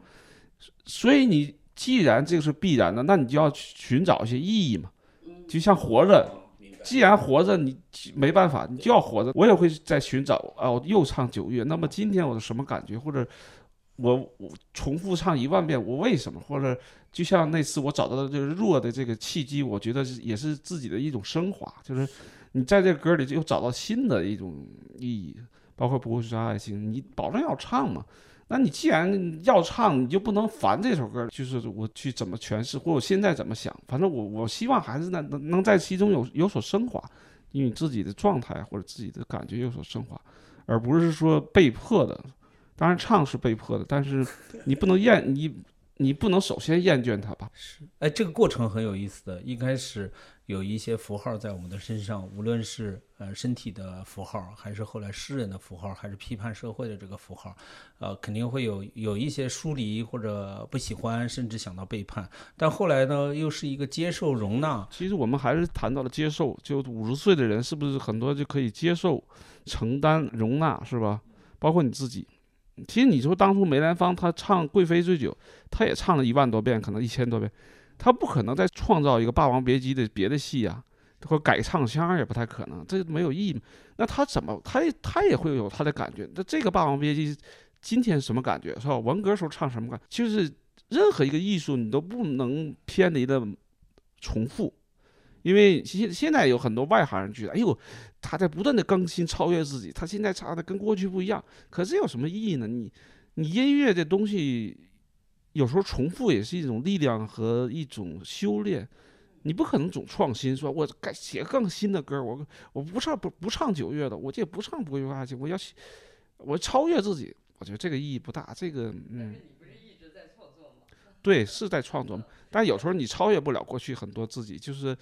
所以你既然这个是必然的，那你就要去寻找一些意义嘛，就像活着，既然活着，你没办法，你就要活着。我也会在寻找啊，我又唱九月，那么今天我是什么感觉？或者我我重复唱一万遍，我为什么？或者就像那次我找到的这个弱的这个契机，我觉得也是自己的一种升华，就是你在这个歌里就又找到新的一种意义，包括不会说爱情，你保证要唱嘛。那你既然要唱，你就不能烦这首歌，就是我去怎么诠释，或我现在怎么想，反正我我希望还是能能能在其中有有所升华，因为自己的状态或者自己的感觉有所升华，而不是说被迫的。当然唱是被迫的，但是你不能厌你你不能首先厌倦它吧？是哎，这个过程很有意思的。一开始有一些符号在我们的身上，无论是呃身体的符号，还是后来诗人的符号，还是批判社会的这个符号，呃，肯定会有有一些疏离或者不喜欢，甚至想到背叛。但后来呢，又是一个接受、容纳。其实我们还是谈到了接受，就五十岁的人是不是很多就可以接受、承担、容纳，是吧？包括你自己。其实你说当初梅兰芳他唱《贵妃醉酒》，他也唱了一万多遍，可能一千多遍，他不可能再创造一个《霸王别姬》的别的戏啊，或改唱腔也不太可能，这没有意义。那他怎么，他他也会有他的感觉。那这个《霸王别姬》今天什么感觉是吧？文革时候唱什么感？就是任何一个艺术你都不能偏离的重复。因为现现在有很多外行人觉得，哎呦，他在不断的更新超越自己，他现在唱的跟过去不一样。可是有什么意义呢？你你音乐这东西，有时候重复也是一种力量和一种修炼。你不可能总创新，说我该写更新的歌，我我不唱不不唱九月的，我这不唱不归爱情，我要我超越自己。我觉得这个意义不大。这个嗯，对，是在创作嘛。但有时候你超越不了过去很多自己，就是。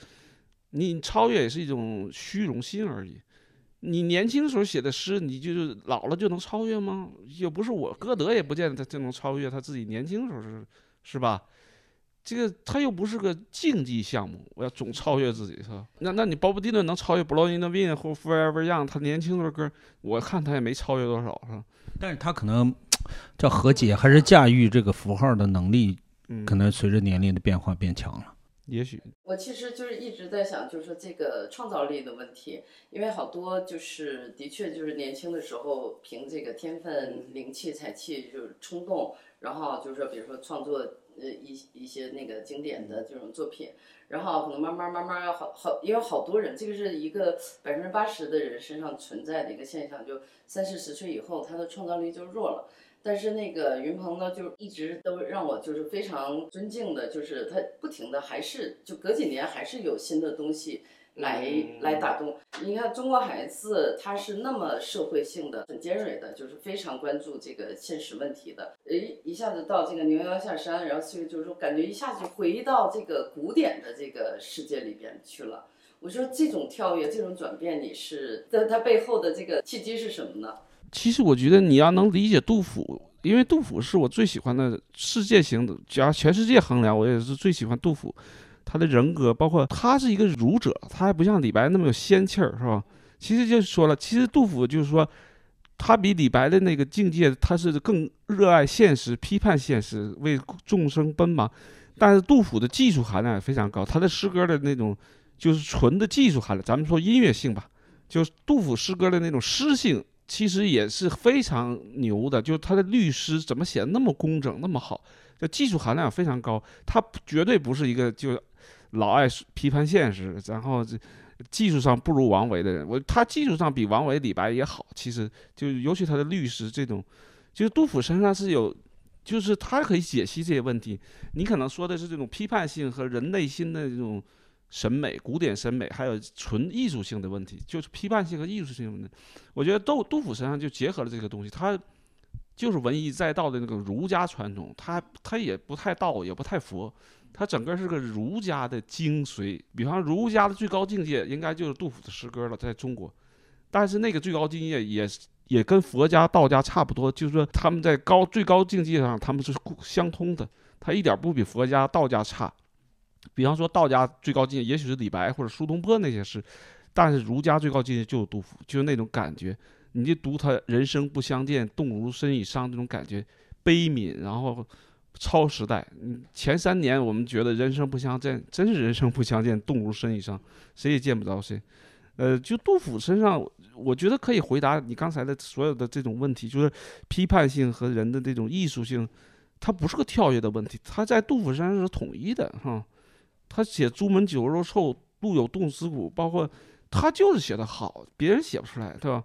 你超越也是一种虚荣心而已。你年轻时候写的诗，你就是老了就能超越吗？又不是我，歌德也不见得他就能超越他自己年轻时候是，是吧？这个他又不是个竞技项目，我要总超越自己，是吧？那那你鲍勃迪伦能超越《Blowing in the Wind》或《Forever Young》？他年轻时候歌，我看他也没超越多少，是吧？但是他可能叫和解，还是驾驭这个符号的能力，嗯，可能随着年龄的变化变强了。也许我其实就是一直在想，就是说这个创造力的问题，因为好多就是的确就是年轻的时候凭这个天分、灵气、才气，就是冲动，然后就是说比如说创作呃一一些那个经典的这种作品，然后可能慢慢慢慢要好好，因为好多人这个是一个百分之八十的人身上存在的一个现象，就三四十岁以后他的创造力就弱了。但是那个云鹏呢，就一直都让我就是非常尊敬的，就是他不停的还是就隔几年还是有新的东西来来打动。你看中国孩子他是那么社会性的、很尖锐的，就是非常关注这个现实问题的。诶，一下子到这个牛羊下山，然后就就是说感觉一下子回到这个古典的这个世界里边去了。我说这种跳跃、这种转变，你是在它背后的这个契机是什么呢？其实我觉得你要能理解杜甫，因为杜甫是我最喜欢的世界型的，只要全世界衡量，我也是最喜欢杜甫。他的人格，包括他是一个儒者，他还不像李白那么有仙气儿，是吧？其实就是说了，其实杜甫就是说，他比李白的那个境界，他是更热爱现实，批判现实，为众生奔忙。但是杜甫的技术含量也非常高，他的诗歌的那种就是纯的技术含量，咱们说音乐性吧，就是杜甫诗歌的那种诗性，其实也是非常牛的，就是他的律诗怎么写的那么工整，那么好，这技术含量非常高，他绝对不是一个就老爱批判现实，然后这技术上不如王维的人，我他技术上比王维、李白也好，其实就尤其他的律诗这种，就是杜甫身上是有。就是他可以解析这些问题，你可能说的是这种批判性和人内心的这种审美、古典审美，还有纯艺术性的问题，就是批判性和艺术性的问题。我觉得杜杜甫身上就结合了这个东西，他就是文艺载道的那个儒家传统，他他也不太道，也不太佛，他整个是个儒家的精髓。比方儒家的最高境界，应该就是杜甫的诗歌了，在中国，但是那个最高境界也。也跟佛家、道家差不多，就是说他们在高最高境界上，他们是相通的，他一点不比佛家、道家差。比方说道家最高境界，也许是李白或者苏东坡那些诗，但是儒家最高境界就是杜甫，就是那种感觉。你就读他“人生不相见，动如参与商”这种感觉，悲悯，然后超时代。嗯前三年我们觉得“人生不相见”，真是“人生不相见，动如参与商”，谁也见不着谁。呃，就杜甫身上。我觉得可以回答你刚才的所有的这种问题，就是批判性和人的这种艺术性，它不是个跳跃的问题，它在杜甫身上是统一的哈。他写“朱门酒肉臭，路有冻死骨”，包括他就是写的好，别人写不出来，对吧？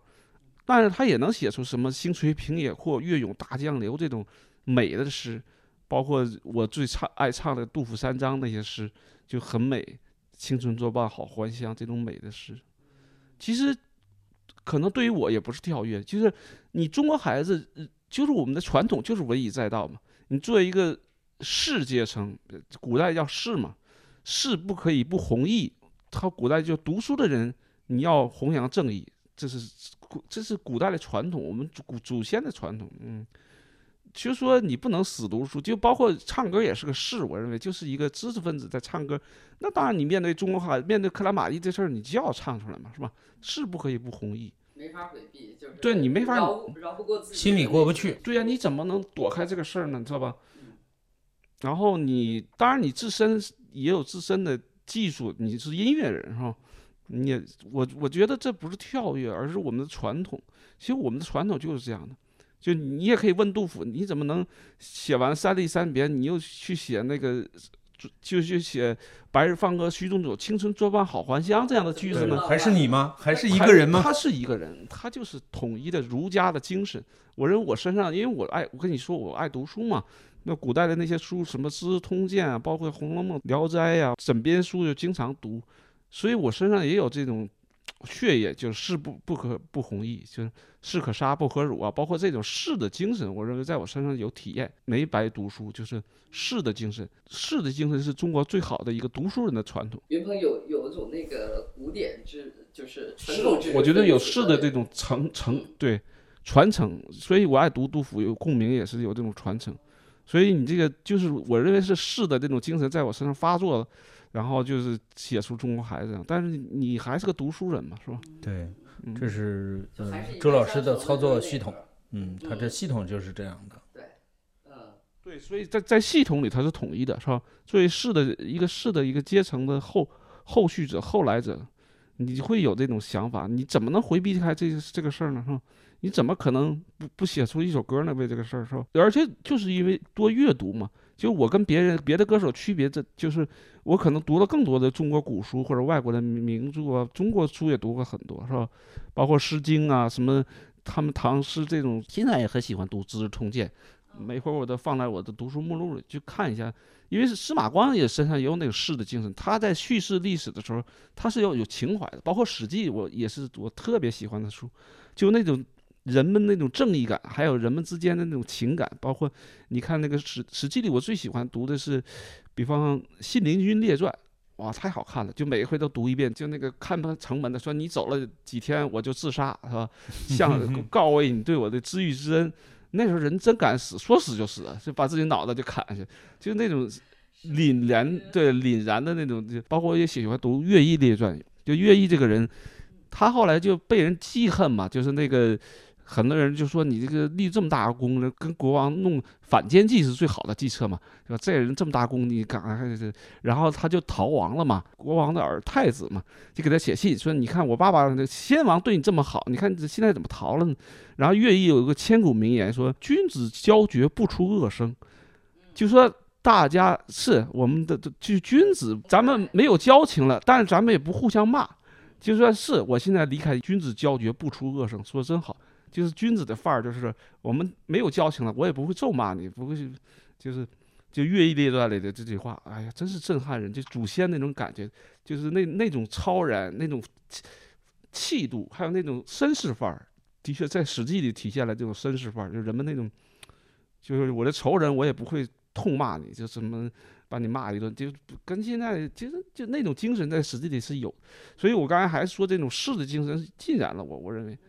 但是他也能写出什么“星垂平野阔，月涌大江流”这种美的诗，包括我最唱爱唱的杜甫三章那些诗，就很美，“青春作伴好还乡”这种美的诗，其实。可能对于我也不是跳跃，就是你中国孩子，就是我们的传统就是文以载道嘛。你作为一个士阶层，古代叫士嘛，士不可以不弘毅。他古代就读书的人，你要弘扬正义，这是古这是古代的传统，我们祖祖先的传统。嗯，就说你不能死读书，就包括唱歌也是个士，我认为就是一个知识分子在唱歌。那当然，你面对中国话，面对克拉玛依这事儿，你就要唱出来嘛，是吧？是不可以不弘毅。没法回避，就是对你没法绕绕不过自己，心里过不去。对呀，你怎么能躲开这个事儿呢？你知道吧？然后你当然你自身也有自身的技术，你是音乐人是吧？你也我我觉得这不是跳跃，而是我们的传统。其实我们的传统就是这样的。就你也可以问杜甫，你怎么能写完三吏三别，你又去写那个？就就写“白日放歌须纵酒，青春作伴好还乡”这样的句子呢？还是你吗？还是一个人吗？他是一个人，他就是统一的儒家的精神。我认为我身上，因为我爱，我跟你说，我爱读书嘛。那古代的那些书，什么《资治通鉴》啊，包括《红楼梦》《聊斋》呀，枕边书就经常读，所以我身上也有这种。血液就是士不不可不弘毅，就是士可杀不可辱啊！包括这种士的精神，我认为在我身上有体验，没白读书，就是士的精神。士的精神是中国最好的一个读书人的传统。云鹏有有一种那个古典之，就是传统之。我觉得有士的这种承承对传承，所以我爱读杜甫，有共鸣也是有这种传承。所以你这个就是我认为是士的这种精神在我身上发作了。然后就是写出中国孩子，但是你还是个读书人嘛，是吧？对，这是嗯周老师的操作系统，嗯，他这系统就是这样的。对，嗯，对，所以在在系统里它是统一的，是吧？作为士的一个士的一个阶层的后后续者、后来者，你会有这种想法，你怎么能回避开这这个事儿呢？是吧？你怎么可能不不写出一首歌呢？为这个事儿，是吧？而且就是因为多阅读嘛。就我跟别人别的歌手区别，这就是我可能读了更多的中国古书或者外国的名著啊，中国书也读过很多，是吧？包括《诗经》啊，什么他们唐诗这种，现在也很喜欢读《资治通鉴》，每会儿我都放在我的读书目录里去看一下。因为是司马光也身上也有那个士的精神，他在叙事历史的时候，他是要有情怀的。包括《史记》，我也是我特别喜欢的书，就那种。人们那种正义感，还有人们之间的那种情感，包括你看那个史史记里，我最喜欢读的是，比方《信陵君列传》，哇，太好看了，就每一回都读一遍。就那个看他城门的说，你走了几天我就自杀，是吧？向告慰你对我的知遇之恩。那时候人真敢死，说死就死，就把自己脑袋就砍下去，就那种凛然对凛然的那种。就包括我也喜欢读乐毅列传，就乐毅这个人，他后来就被人记恨嘛，就是那个。很多人就说你这个立这么大功，跟国王弄反间计是最好的计策嘛，对吧？这人这么大功，你干？然后他就逃亡了嘛。国王的儿太子嘛，就给他写信说：“你看我爸爸先王对你这么好，你看你现在怎么逃了呢？”然后乐毅有一个千古名言说：“君子交绝不出恶声。”就说大家是我们的，就君子，咱们没有交情了，但是咱们也不互相骂。就算是我现在离开，君子交绝不出恶声，说真好。就是君子的范儿，就是我们没有交情了，我也不会咒骂你，不会，就是就乐毅列传里的这句话，哎呀，真是震撼人，就祖先那种感觉，就是那那种超然，那种气度，还有那种绅士范儿，的确在《史记》里体现了这种绅士范儿，就人们那种，就是我的仇人，我也不会痛骂你，就什么把你骂一顿，就跟现在其实就那种精神在《史记》里是有，所以我刚才还说这种士的精神浸染了我，我认为。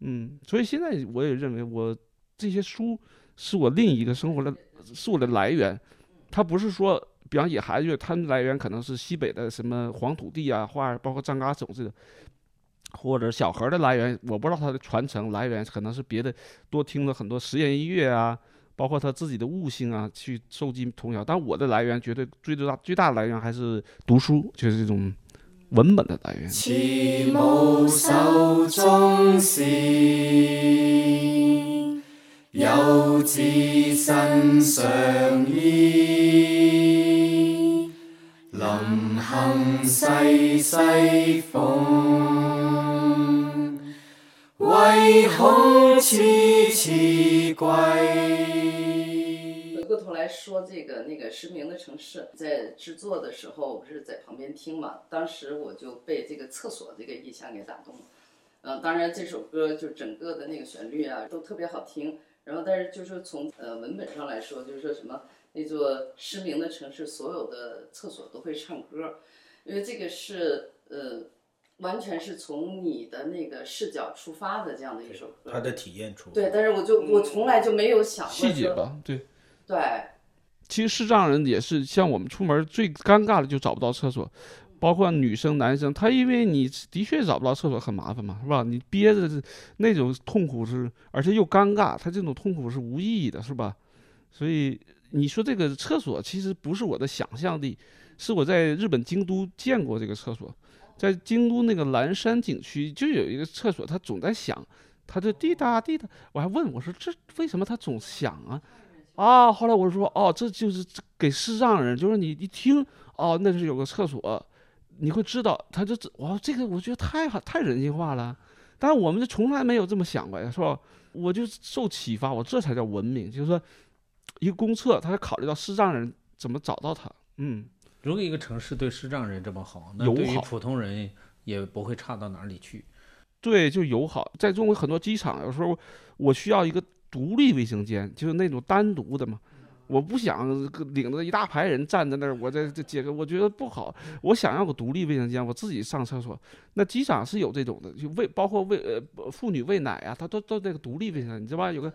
嗯，所以现在我也认为，我这些书是我另一个生活的，是我的来源。它不是说，比方野孩子，他们来源可能是西北的什么黄土地啊，画包括张嘎总这个，或者小何的来源，我不知道他的传承来源可能是别的，多听了很多实验音乐啊，包括他自己的悟性啊，去收集童谣。但我的来源绝对最最大最大的来源还是读书，就是这种。文本的来源。慈母手中线，幼子身上衣。临行细细缝，唯恐迟迟归。来说这个那个失明的城市，在制作的时候，我不是在旁边听嘛，当时我就被这个厕所这个意象给打动了。嗯，当然这首歌就整个的那个旋律啊都特别好听。然后，但是就是从呃文本上来说，就是说什么那座失明的城市，所有的厕所都会唱歌，因为这个是呃完全是从你的那个视角出发的这样的一首歌。他的体验出。对，但是我就我从来就没有想过细节吧，对。对，其实视障人也是像我们出门最尴尬的就找不到厕所，包括女生、男生，他因为你的确找不到厕所很麻烦嘛，是吧？你憋着那种痛苦是，而且又尴尬，他这种痛苦是无意义的，是吧？所以你说这个厕所其实不是我的想象力，是我在日本京都见过这个厕所，在京都那个岚山景区就有一个厕所，它总在响，它就滴答滴答，我还问我说这为什么它总响啊？啊，后来我说，哦，这就是给视障人，就是你一听，哦，那是有个厕所，你会知道，他就哇，这个我觉得太好，太人性化了。但是我们就从来没有这么想过呀，是吧？我就受启发，我这才叫文明，就是说，一个公厕，他考虑到视障人怎么找到他。嗯，如果一个城市对视障人这么好，那对于普通人也不会差到哪里去。对，就友好。在中国很多机场，有时候我需要一个。独立卫生间就是那种单独的嘛，我不想领着一大排人站在那儿，我在这解个，我觉得不好。我想要个独立卫生间，我自己上厕所。那机场是有这种的，就喂，包括喂呃妇女喂奶啊，他都都那个独立卫生间，你知道吧？有个，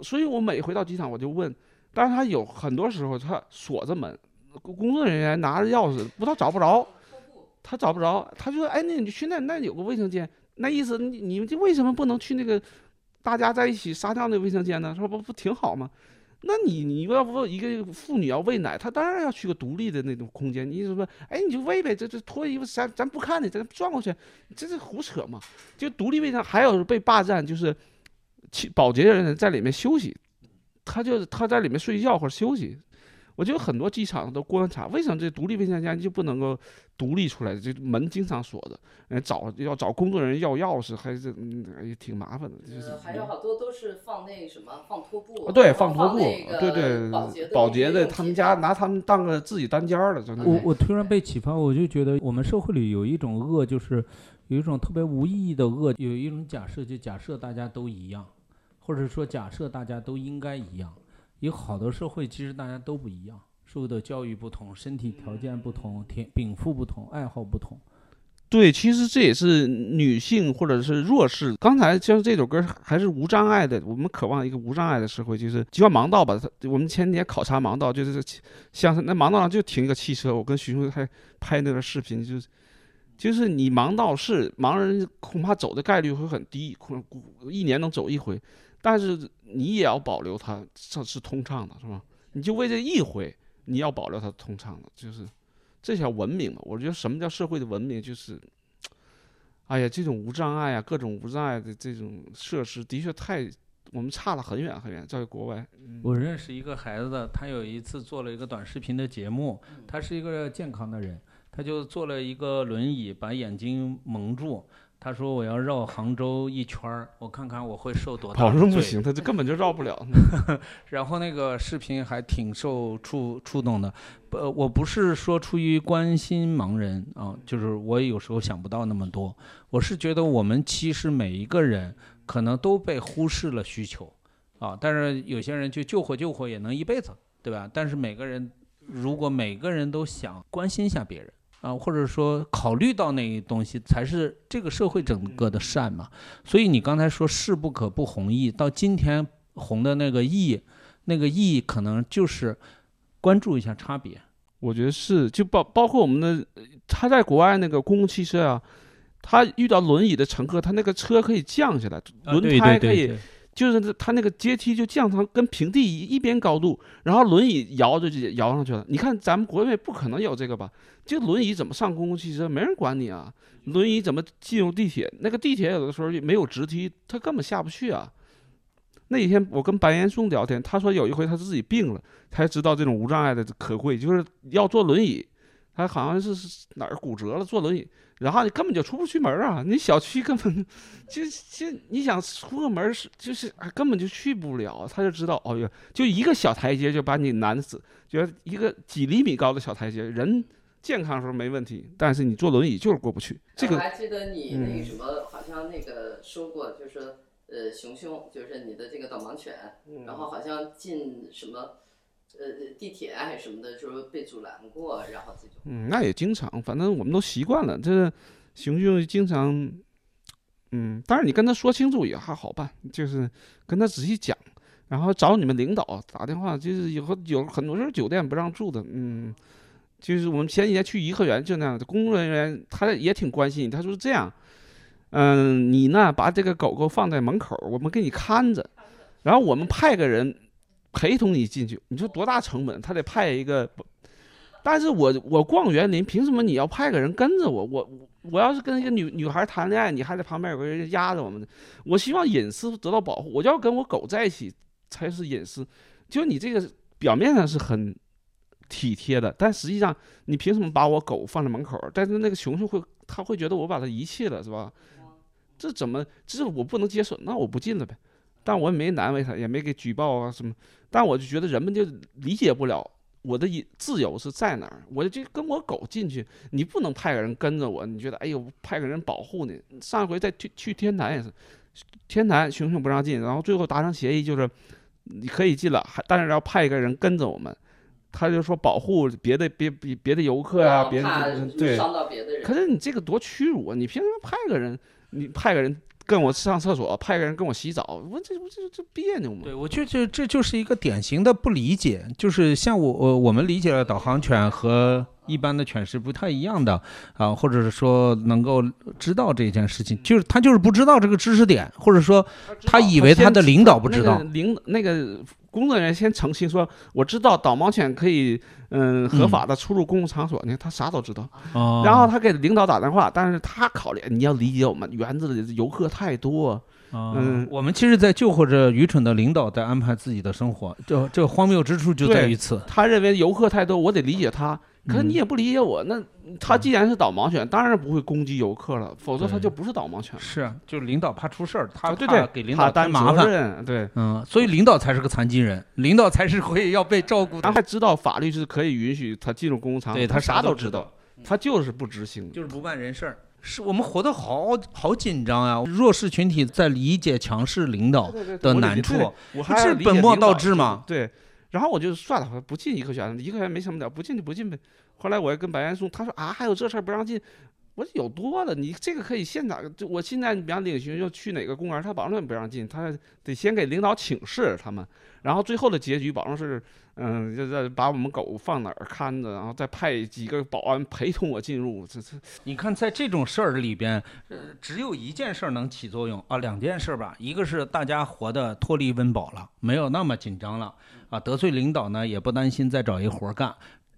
所以我每回到机场我就问，但是他有很多时候他锁着门，工作人员拿着钥匙，不知道找不着，他找不着，他就说，哎，那你去那那有个卫生间，那意思你你们就为什么不能去那个？大家在一起撒尿那卫生间呢，说不不挺好吗？那你你要不一个妇女要喂奶，她当然要去个独立的那种空间。你什么？哎，你就喂呗，这这脱衣服咱咱不看你，咱转过去，这是胡扯嘛？就独立卫生还有被霸占，就是保洁的人在里面休息，他就是他在里面睡觉或者休息。我觉得很多机场都观察，为什么这独立卫生间就不能够独立出来？这门经常锁着，呃，找要找工作人员要钥匙，还是嗯，也挺麻烦的。就是还有好多都是放那什么放拖布。对，放拖布。对对，保洁的，他们家拿他们当个自己单间了，真的。我我突然被启发，我就觉得我们社会里有一种恶，就是有一种特别无意义的恶，有一种假设，就假设大家都一样，或者说假设大家都应该一样。有好多社会，其实大家都不一样，受的教育不同，身体条件不同，天禀赋不同，爱好不同。对，其实这也是女性或者是弱势。刚才像这首歌还是无障碍的，我们渴望一个无障碍的社会，就是就像盲道吧。他我们前几天考察盲道，就是像那盲道上就停一个汽车，我跟徐兄还拍那个视频，就是就是你盲道是盲人，恐怕走的概率会很低，恐一年能走一回，但是你也要保留它这是通畅的，是吧？你就为这一回，你要保留它通畅的，就是这叫文明嘛。我觉得什么叫社会的文明，就是，哎呀，这种无障碍啊，各种无障碍的这种设施，的确太我们差了很远很远，在国外。我认识一个孩子，他有一次做了一个短视频的节目，他是一个健康的人，他就坐了一个轮椅，把眼睛蒙住。他说：“我要绕杭州一圈儿，我看看我会受多大的罪跑路不行，他就根本就绕不了。然后那个视频还挺受触触动的，呃，我不是说出于关心盲人啊，就是我有时候想不到那么多，我是觉得我们其实每一个人可能都被忽视了需求啊，但是有些人就救火救火也能一辈子，对吧？但是每个人如果每个人都想关心一下别人。啊，或者说考虑到那东西，才是这个社会整个的善嘛。所以你刚才说势不可不弘毅，到今天弘的那个毅，那个毅可能就是关注一下差别。我觉得是，就包包括我们的，他在国外那个公共汽车啊，他遇到轮椅的乘客，他那个车可以降下来，轮胎可以，就是他那个阶梯就降成跟平地一一边高度，然后轮椅摇着就摇上去了。你看咱们国内不可能有这个吧？这轮椅怎么上公共汽车？没人管你啊！轮椅怎么进入地铁？那个地铁有的时候没有直梯，他根本下不去啊。那一天我跟白岩松聊天，他说有一回他自己病了，才知道这种无障碍的可贵，就是要坐轮椅，他好像是哪儿骨折了，坐轮椅，然后你根本就出不去门啊！你小区根本就就你想出个门是就是根本就去不了，他就知道哦哟，就一个小台阶就把你难死，就一个几厘米高的小台阶，人。健康时候没问题，但是你坐轮椅就是过不去。这个我还记得你那个什么，好像那个说过，就是呃，熊熊就是你的这个导盲犬，然后好像进什么呃地铁啊还是什么的，就是被阻拦过，然后这种。嗯，那也经常，反正我们都习惯了。这熊熊经常，嗯，但是你跟他说清楚也还好办，就是跟他仔细讲，然后找你们领导打电话，就是以后有很多时候酒店不让住的，嗯。就是我们前几天去颐和园就那样的，工作人员他也挺关心你。他说这样，嗯，你呢把这个狗狗放在门口，我们给你看着，然后我们派个人陪同你进去。你说多大成本？他得派一个，但是我我逛园林，凭什么你要派个人跟着我？我我要是跟一个女女孩谈恋爱，你还在旁边有个人压着我们。我希望隐私得到保护，我就要跟我狗在一起才是隐私。就你这个表面上是很。体贴的，但实际上你凭什么把我狗放在门口？但是那个熊熊会，他会觉得我把他遗弃了，是吧？这怎么？这我不能接受，那我不进了呗。但我也没难为他，也没给举报啊什么。但我就觉得人们就理解不了我的自由是在哪儿。我就跟我狗进去，你不能派个人跟着我。你觉得，哎呦，派个人保护你。上回在去去天坛也是，天坛熊熊不让进，然后最后达成协议就是你可以进了，还但是要派一个人跟着我们。他就说保护别的别别别的游客啊，别的对，可是你这个多屈辱啊！你凭什么派个人？你派个人跟我上厕所，派个人跟我洗澡，我这不这这别扭吗？对，我觉得这就是一个典型的不理解，就是像我我我们理解的导航犬和一般的犬是不太一样的啊，或者是说能够知道这件事情，就是他就是不知道这个知识点，或者说他以为他的领导不知道，领那个。工作人员先澄清说：“我知道导盲犬可以，嗯，合法的出入公共场所。你看他啥都知道。然后他给领导打电话，但是他考虑，你要理解我们园子里的游客太多。嗯，我们其实，在救活着愚蠢的领导在安排自己的生活。这这荒谬之处就在于此。他认为游客太多，我得理解他。可是你也不理解我那。”他既然是导盲犬，当然不会攻击游客了，否则他就不是导盲犬。是啊，就是领导怕出事儿，他怕给领导担麻烦。对，嗯，所以领导才是个残疾人，领导才是会要被照顾。他还知道法律是可以允许他进入公共场所，对他啥都知道，他就是不执行，就是不办人事儿。是我们活得好好紧张啊！弱势群体在理解强势领导的难处，是本末倒置吗？对。然后我就算了，不进颐和园，颐和园没什么了，不进就不进呗。后来我也跟白岩松，他说啊，还有这事儿不让进，我有多了，你这个可以现场，就我现在你比方领学就去哪个公园，他保证不让进，他得先给领导请示他们，然后最后的结局保证是，嗯，就是把我们狗放哪儿看着，然后再派几个保安陪同我进入，这这。你看，在这种事儿里边，呃，只有一件事儿能起作用啊，两件事儿吧，一个是大家活得脱离温饱了，没有那么紧张了啊，得罪领导呢也不担心再找一活干，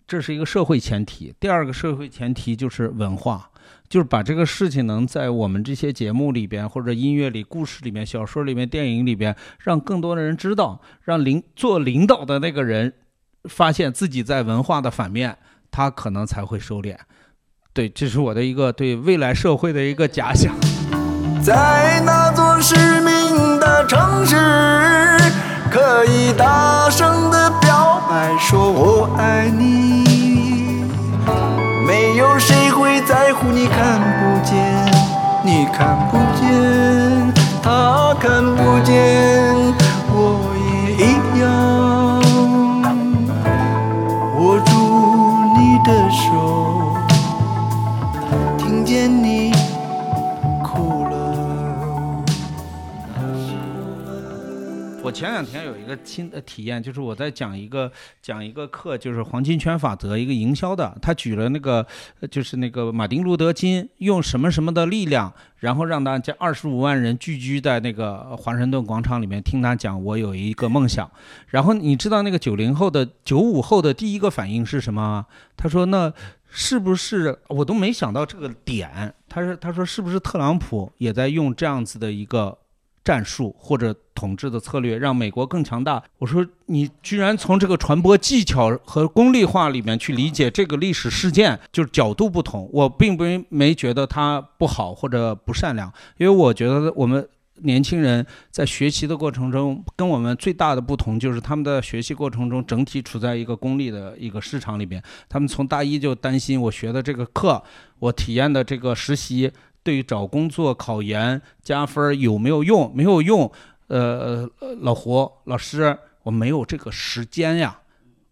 这是一个社会前提。第二个社会前提就是文化，就是把这个事情能在我们这些节目里边，或者音乐里、故事里面、小说里面、电影里边，让更多的人知道，让领做领导的那个人发现自己在文化的反面，他可能才会收敛。对，这是我的一个对未来社会的一个假想。在那座失明的城市，可以大声的表白说我爱你。没有谁会在乎你看不见，你看不见，他看不见，我也一样。握住你的手，听见你我前两天有一个新的体验，就是我在讲一个讲一个课，就是黄金圈法则，一个营销的。他举了那个，就是那个马丁路德金用什么什么的力量，然后让大家二十五万人聚居在那个华盛顿广场里面听他讲。我有一个梦想。然后你知道那个九零后的、九五后的第一个反应是什么？他说：“那是不是我都没想到这个点？”他说：“他说是不是特朗普也在用这样子的一个战术或者统治的策略，让美国更强大。我说你居然从这个传播技巧和功利化里面去理解这个历史事件，就是角度不同。我并不没觉得他不好或者不善良，因为我觉得我们。年轻人在学习的过程中，跟我们最大的不同就是他们的学习过程中整体处在一个功利的一个市场里边。他们从大一就担心我学的这个课，我体验的这个实习，对于找工作、考研加分有没有用？没有用。呃，呃老胡老师，我没有这个时间呀，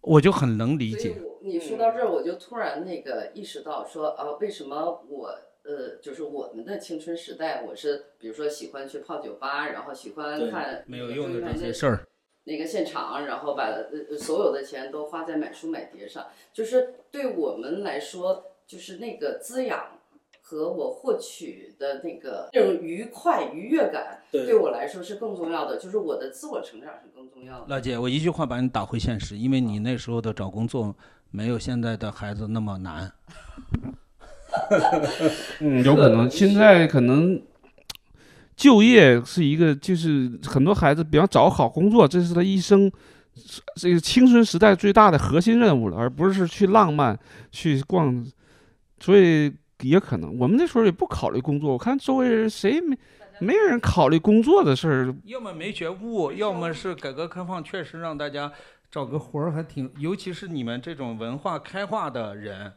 我就很能理解。所以你说到这儿，我就突然那个意识到说啊，为什么我呃，就是我们的青春时代，我是比如说喜欢去泡酒吧，然后喜欢看没有用的这些事儿。那个现场，然后把呃呃所有的钱都花在买书买碟上，就是对我们来说，就是那个滋养和我获取的那个那种愉快愉悦感，对对我来说是更重要的，就是我的自我成长是更重要的。老姐，我一句话把你打回现实，因为你那时候的找工作没有现在的孩子那么难。嗯，有可能现在可能就业是一个，就是很多孩子，比方找好工作，这是他一生这个青春时代最大的核心任务了，而不是去浪漫去逛，所以也可能我们那时候也不考虑工作，我看周围人谁没没有人考虑工作的事儿，要么没觉悟，要么是改革开放确实让大家找个活儿还挺，尤其是你们这种文化开化的人，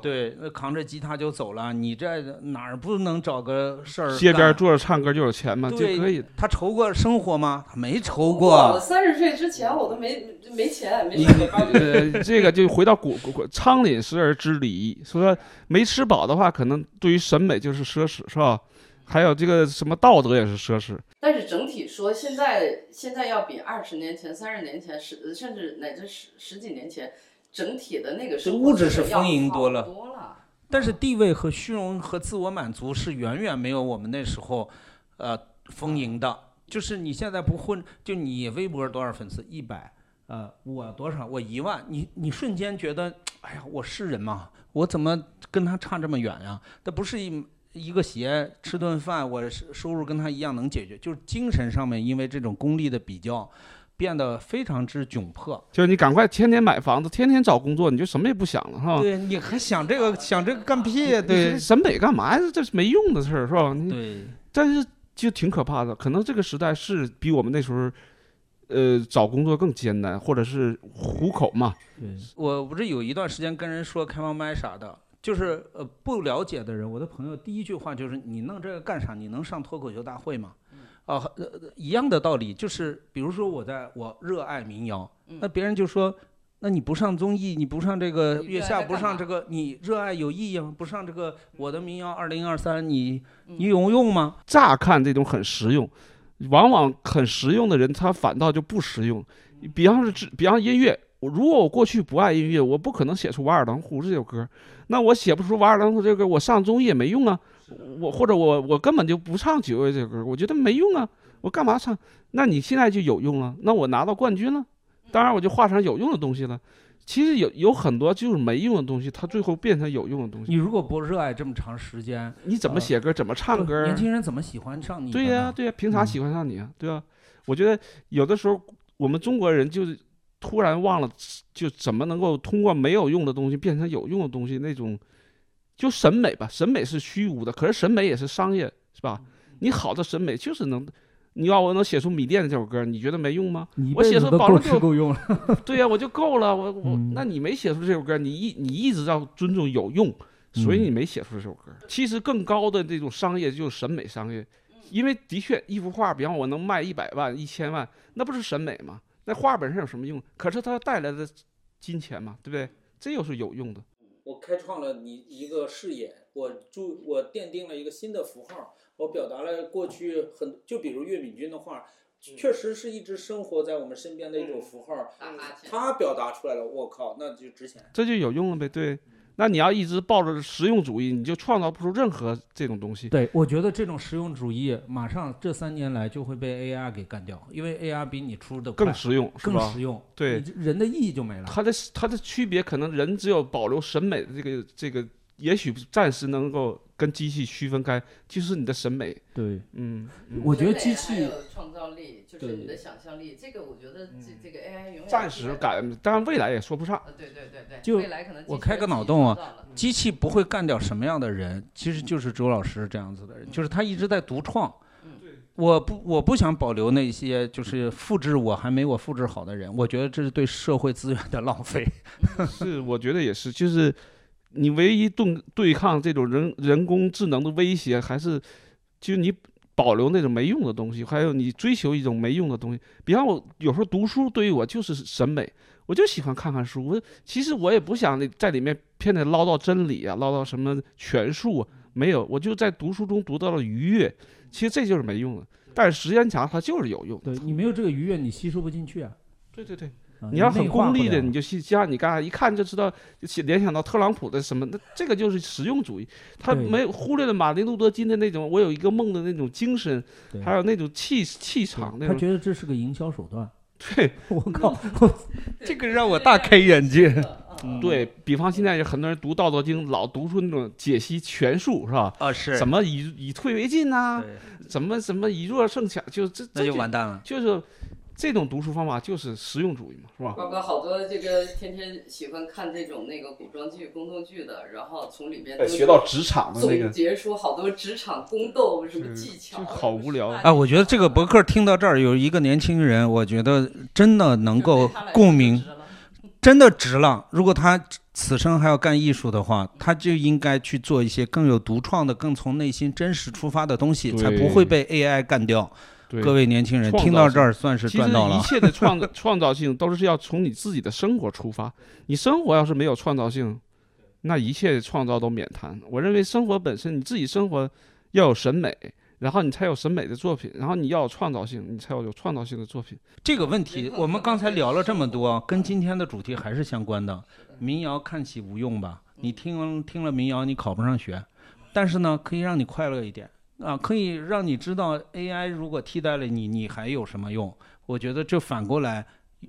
对，那扛着吉他就走了，你这哪儿不能找个事儿？街边坐着唱歌就有钱嘛，就可以。他愁过生活吗？他没愁我过。三十岁之前我都没没钱，没你事给爸妈呃，这个就回到古古古仓廪实而知礼，说没吃饱的话，可能对于审美就是奢侈，是吧？还有这个什么道德也是奢侈。但是整体说，现在现在要比二十年前、三十年前、十甚至乃至十十几年前，整体的那个这生活物质是丰盈多了多了。但是地位和虚荣和自我满足是远远没有我们那时候，呃，丰盈的。就是你现在不混，就你微博多少粉丝？一百，呃，我多少？我一万。你你瞬间觉得，哎呀，我是人吗？我怎么跟他差这么远呀？那不是一一个鞋吃顿饭，我收收入跟他一样能解决，就是精神上面因为这种功利的比较，变得非常之窘迫。就是你赶快天天买房子，天天找工作，你就什么也不想了，哈？对，你还想这个想这个干屁呀？对审美干嘛呀？这是没用的事儿，是吧？你对。但是就挺可怕的，可能这个时代是比我们那时候，呃，找工作更艰难，或者是糊口嘛。我不是有一段时间跟人说开放麦啥的，就是呃不了解的人，我的朋友第一句话就是你弄这个干啥？你能上脱口秀大会吗？啊、呃，一样的道理，就是比如说我在我热爱民谣，那别人就说那你不上综艺，你不上这个月下，不上这个，你热爱有意义吗？不上这个我的民谣二零二三，你嗯你有用吗？乍看这种很实用，往往很实用的人，他反倒就不实用。比方是指，比方音乐，我如果我过去不爱音乐，我不可能写出《瓦尔登湖》这首歌。那我写不出《瓦尔登湖》这首歌，我上综艺也没用啊。我或者我我根本就不唱《九月》这首歌，我觉得没用啊。我干嘛唱？那你现在就有用了，那我拿到冠军了，当然我就画成有用的东西了。其实有有很多就是没用的东西，它最后变成有用的东西。你如果不热爱这么长时间，你怎么写歌，怎么唱歌？年轻人怎么喜欢上你？对呀、对呀、凭啥嗯喜欢上你啊？对吧？我觉得有的时候我们中国人就是突然忘了，就怎么能够通过没有用的东西变成有用的东西，那种就审美吧，审美是虚无的，可是审美也是商业，是吧？你好的审美就是能，你要我能写出《米店》这首歌，你觉得没用吗？我写出保证就够用了。对呀、我就够了，我我、嗯那你没写出这首歌，你一你一直要尊重有用，所以嗯你没写出这首歌。其实更高的这种商业就是审美商业，因为的确一幅画，比方我能卖一百万、一千万，那不是审美吗？那画本身有什么用？可是它带来的金钱嘛，对不对？这又是有用的。我开创了你一个视野，我注我奠定了一个新的符号，我表达了过去很就比如岳敏君的画，确实是一直生活在我们身边的一种符号，他表达出来了，我靠，那就值钱。这就有用了呗，对。那你要一直抱着实用主义，你就创造不出任何这种东西。对，我觉得这种实用主义马上这三年来就会被 AI 给干掉，因为 AI 比你出的更实用，更实？用，对人的意义就没了。它的它的区别可能人只有保留审美的这个这个，也许暂时能够跟机器区分开，就是你的审美。对，嗯，嗯。我觉得机器有创造力，就是你的想象力，这个我觉得这这个 AI 永远暂时感，当然未来也说不上。呃，对对对对，就未来可能我开个脑洞啊机器不会干掉什么样的人，其实就是周老师这样子的人，就是他一直在独创。我不，我不想保留那些就是复制我还没我复制好的人，我觉得这是对社会资源的浪费。是，我觉得也是，就是你唯一对对抗这种人人工智能的威胁，还是就你保留那种没用的东西，还有你追求一种没用的东西。比方我有时候读书，对于我就是审美，我就喜欢看看书。我其实我也不想那在里面偏得唠叨真理啊，唠叨什么权术啊，没有，我就在读书中读到了愉悦。其实这就是没用的，但是时间长它就是有用。对你没有这个愉悦，你吸收不进去啊。对对对。啊你要很功利的，你就去像你干啥一看就知道，就联想到特朗普的什么，那这个就是实用主义，他没有忽略了马丁路德金的那种我有一个梦的那种精神，还有那种气气场。他觉得这是个营销手段。对 我靠，这个让我大开眼界。嗯对比方现在有很多人读《道德经》，老读出那种解析权术是吧？啊，是怎么以以退为进呐、对，怎么怎么以弱胜强？就这那这就完蛋了。就是这种读书方法就是实用主义嘛，是吧？包括好多这个天天喜欢看这种那个古装剧、宫斗剧的，然后从里边都呃学到职场的那个总，结出好多职场宫斗什么技巧，好无聊啊，我觉得这个博客听到这儿有一个年轻人，我觉得真的能够共鸣，真的值了。如果他此生还要干艺术的话，他就应该去做一些更有独创的、更从内心真实出发的东西，才不会被 AI 干掉。对各位年轻人听到这儿算是赚到了。一切的创 创造性都是要从你自己的生活出发。你生活要是没有创造性，那一切创造都免谈。我认为生活本身，你自己生活要有审美，然后你才有审美的作品，然后你要有创造性，你才有有创造性的作品。这个问题，我们刚才聊了这么多，跟今天的主题还是相关的。民谣看起无用吧？你听听了民谣，你考不上学，但是呢，可以让你快乐一点啊，可以让你知道 AI 如果替代了你，你还有什么用？我觉得这反过来，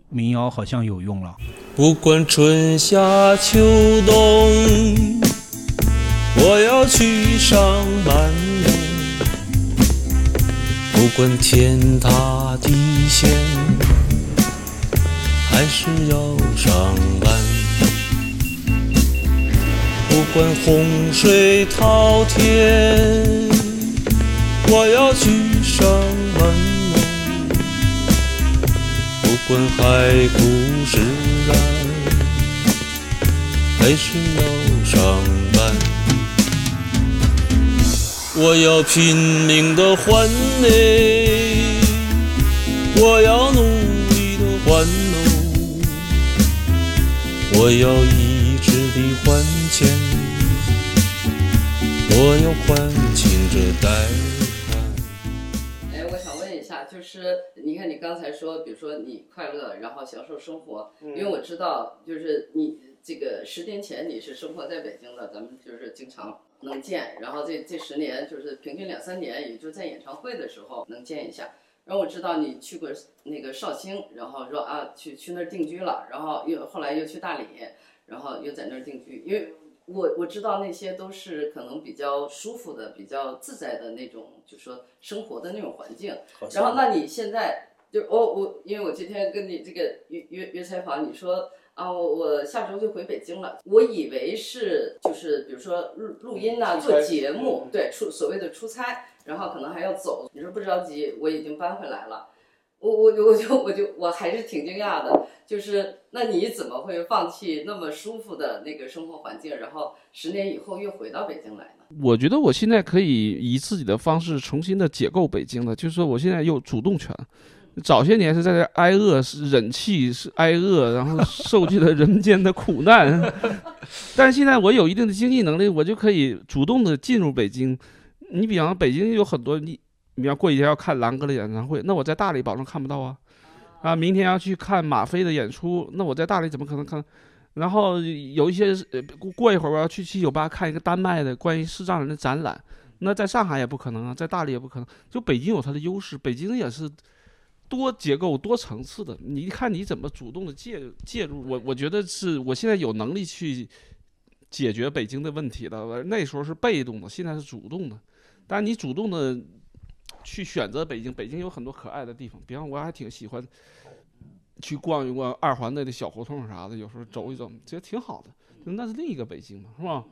民谣好像有用了。不管春夏秋冬，我要去上班。不管天塌地陷，还是要上班。不管洪水滔天，我要去上班喽。不管海枯石烂，还是要上班。我要拼命的换美，我要努力的还哦。我要一直的还钱，我要还清这贷你看你刚才说，比如说你快乐，然后享受生活，因为我知道，就是你这个十年前你是生活在北京的，咱们就是经常能见，然后这这十年就是平均两三年，也就在演唱会的时候能见一下。然后我知道你去过那个绍兴，然后说啊去去那儿定居了，然后又后来又去大理，然后又在那儿定居，因为我我知道那些都是可能比较舒服的、比较自在的那种，就说生活的那种环境。然后，那你现在就我我，因为我今天跟你这个约约约采访，你说啊，我我下周就回北京了，我以为是就是比如说录录音呐、做节目，对出所谓的出差，然后可能还要走。你说不着急，我已经搬回来了。我我我就我就我还是挺惊讶的，就是那你怎么会放弃那么舒服的那个生活环境，然后十年以后又回到北京来呢？我觉得我现在可以以自己的方式重新的解构北京了，就是说我现在有主动权。早些年是在这挨饿，是忍气，是挨饿，然后受尽了 人间的苦难。但是现在我有一定的经济能力，我就可以主动的进入北京。你比方北京有很多你，你要过几天要看狼哥的演唱会，那我在大理保证看不到啊。啊，明天要去看马飞的演出，那我在大理怎么可能看？然后有一些呃，过过一会儿我要去七九八看一个丹麦的关于视障人的展览，那在上海也不可能啊，在大理也不可能。就北京有它的优势，北京也是多结构、多层次的。你看你怎么主动的介介入，我我觉得是我现在有能力去解决北京的问题了。那时候是被动的，现在是主动的。但你主动的去选择北京，北京有很多可爱的地方，比方我还挺喜欢去逛一逛二环内的小胡同啥的，有时候走一走，觉得挺好的。那是另一个北京嘛，是吧？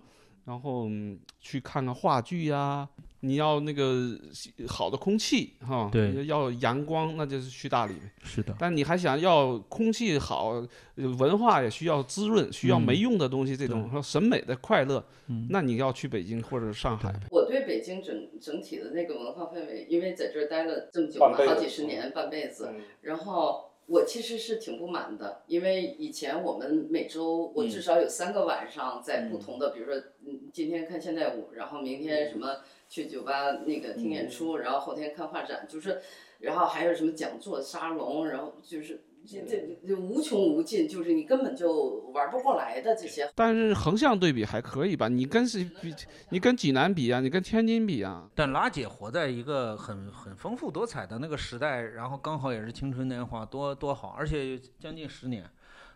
然后、嗯去看看话剧呀、你要那个好的空气哈，对要阳光，那就是去大理。是的，但你还想要空气好，呃文化也需要滋润，需要嗯没用的东西，这种对和审美的快乐，嗯那你要去北京或者上海呗。我对北京整整体的那个文化氛围，因为在这儿待了这么久嘛，好几十年，半辈子，嗯然后我其实是挺不满的，因为以前我们每周我嗯。至少有三个晚上在不同的，比如说嗯今天看现代舞，然后明天什么去酒吧那个听演出，然后后天看画展，就是，然后还有什么讲座、沙龙，然后就是这这这无穷无尽，就是你根本就玩不过来的这些。但是横向对比还可以吧？你跟是比？你跟济南比啊？你跟天津比啊？但拉姐活在一个很很丰富多彩的那个时代，然后刚好也是青春年华，多多好，而且将近十年。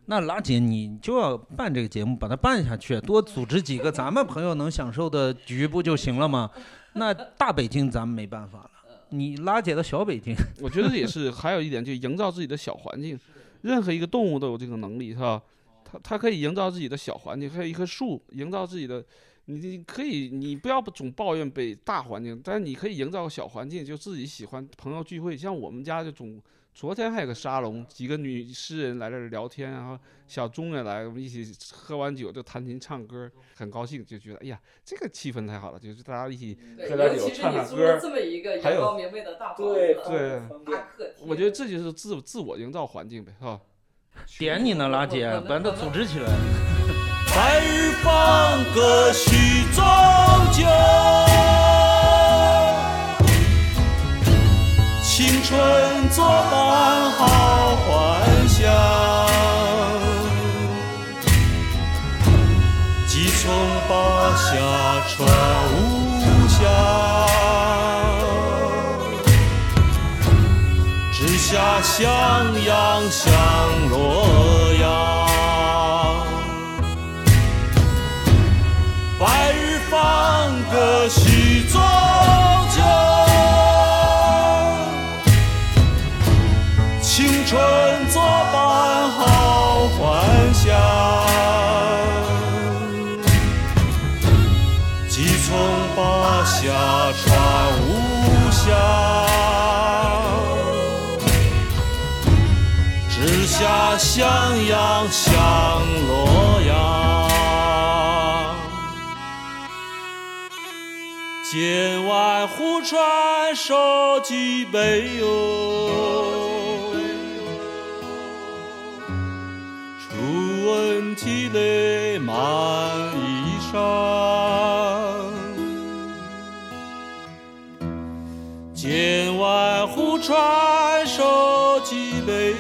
那拉姐，你就要办这个节目，把它办下去，多组织几个咱们朋友能享受的局不就行了吗？那大北京咱们没办法了，你拉姐的小北京，我觉得也是，还有一点就营造自己的小环境。任何一个动物都有这个能力，是吧？它它可以营造自己的小环境，还有一棵树营造自己的。你你可以，你不要总抱怨北大环境，但是你可以营造个小环境，就自己喜欢朋友聚会。像我们家就总，昨天还有个沙龙，几个女诗人来这儿聊天，然后小钟也来，我们一起喝完酒就弹琴唱歌，很高兴，就觉得哎呀，这个气氛太好了，就是大家一起对，喝点酒唱唱歌这么一个还有阳光明媚的大房对子，对方便大客，我觉得这就是自自我营造环境呗，是吧？点你呢，拉姐我，把它组织起来。白日放歌须终究，青春作伴好还乡，几重八下传无香。直下襄阳向洛阳，白日放歌许终襄阳向洛阳，剑外忽传收蓟北哟，初闻涕泪满衣裳。剑外忽传收蓟北，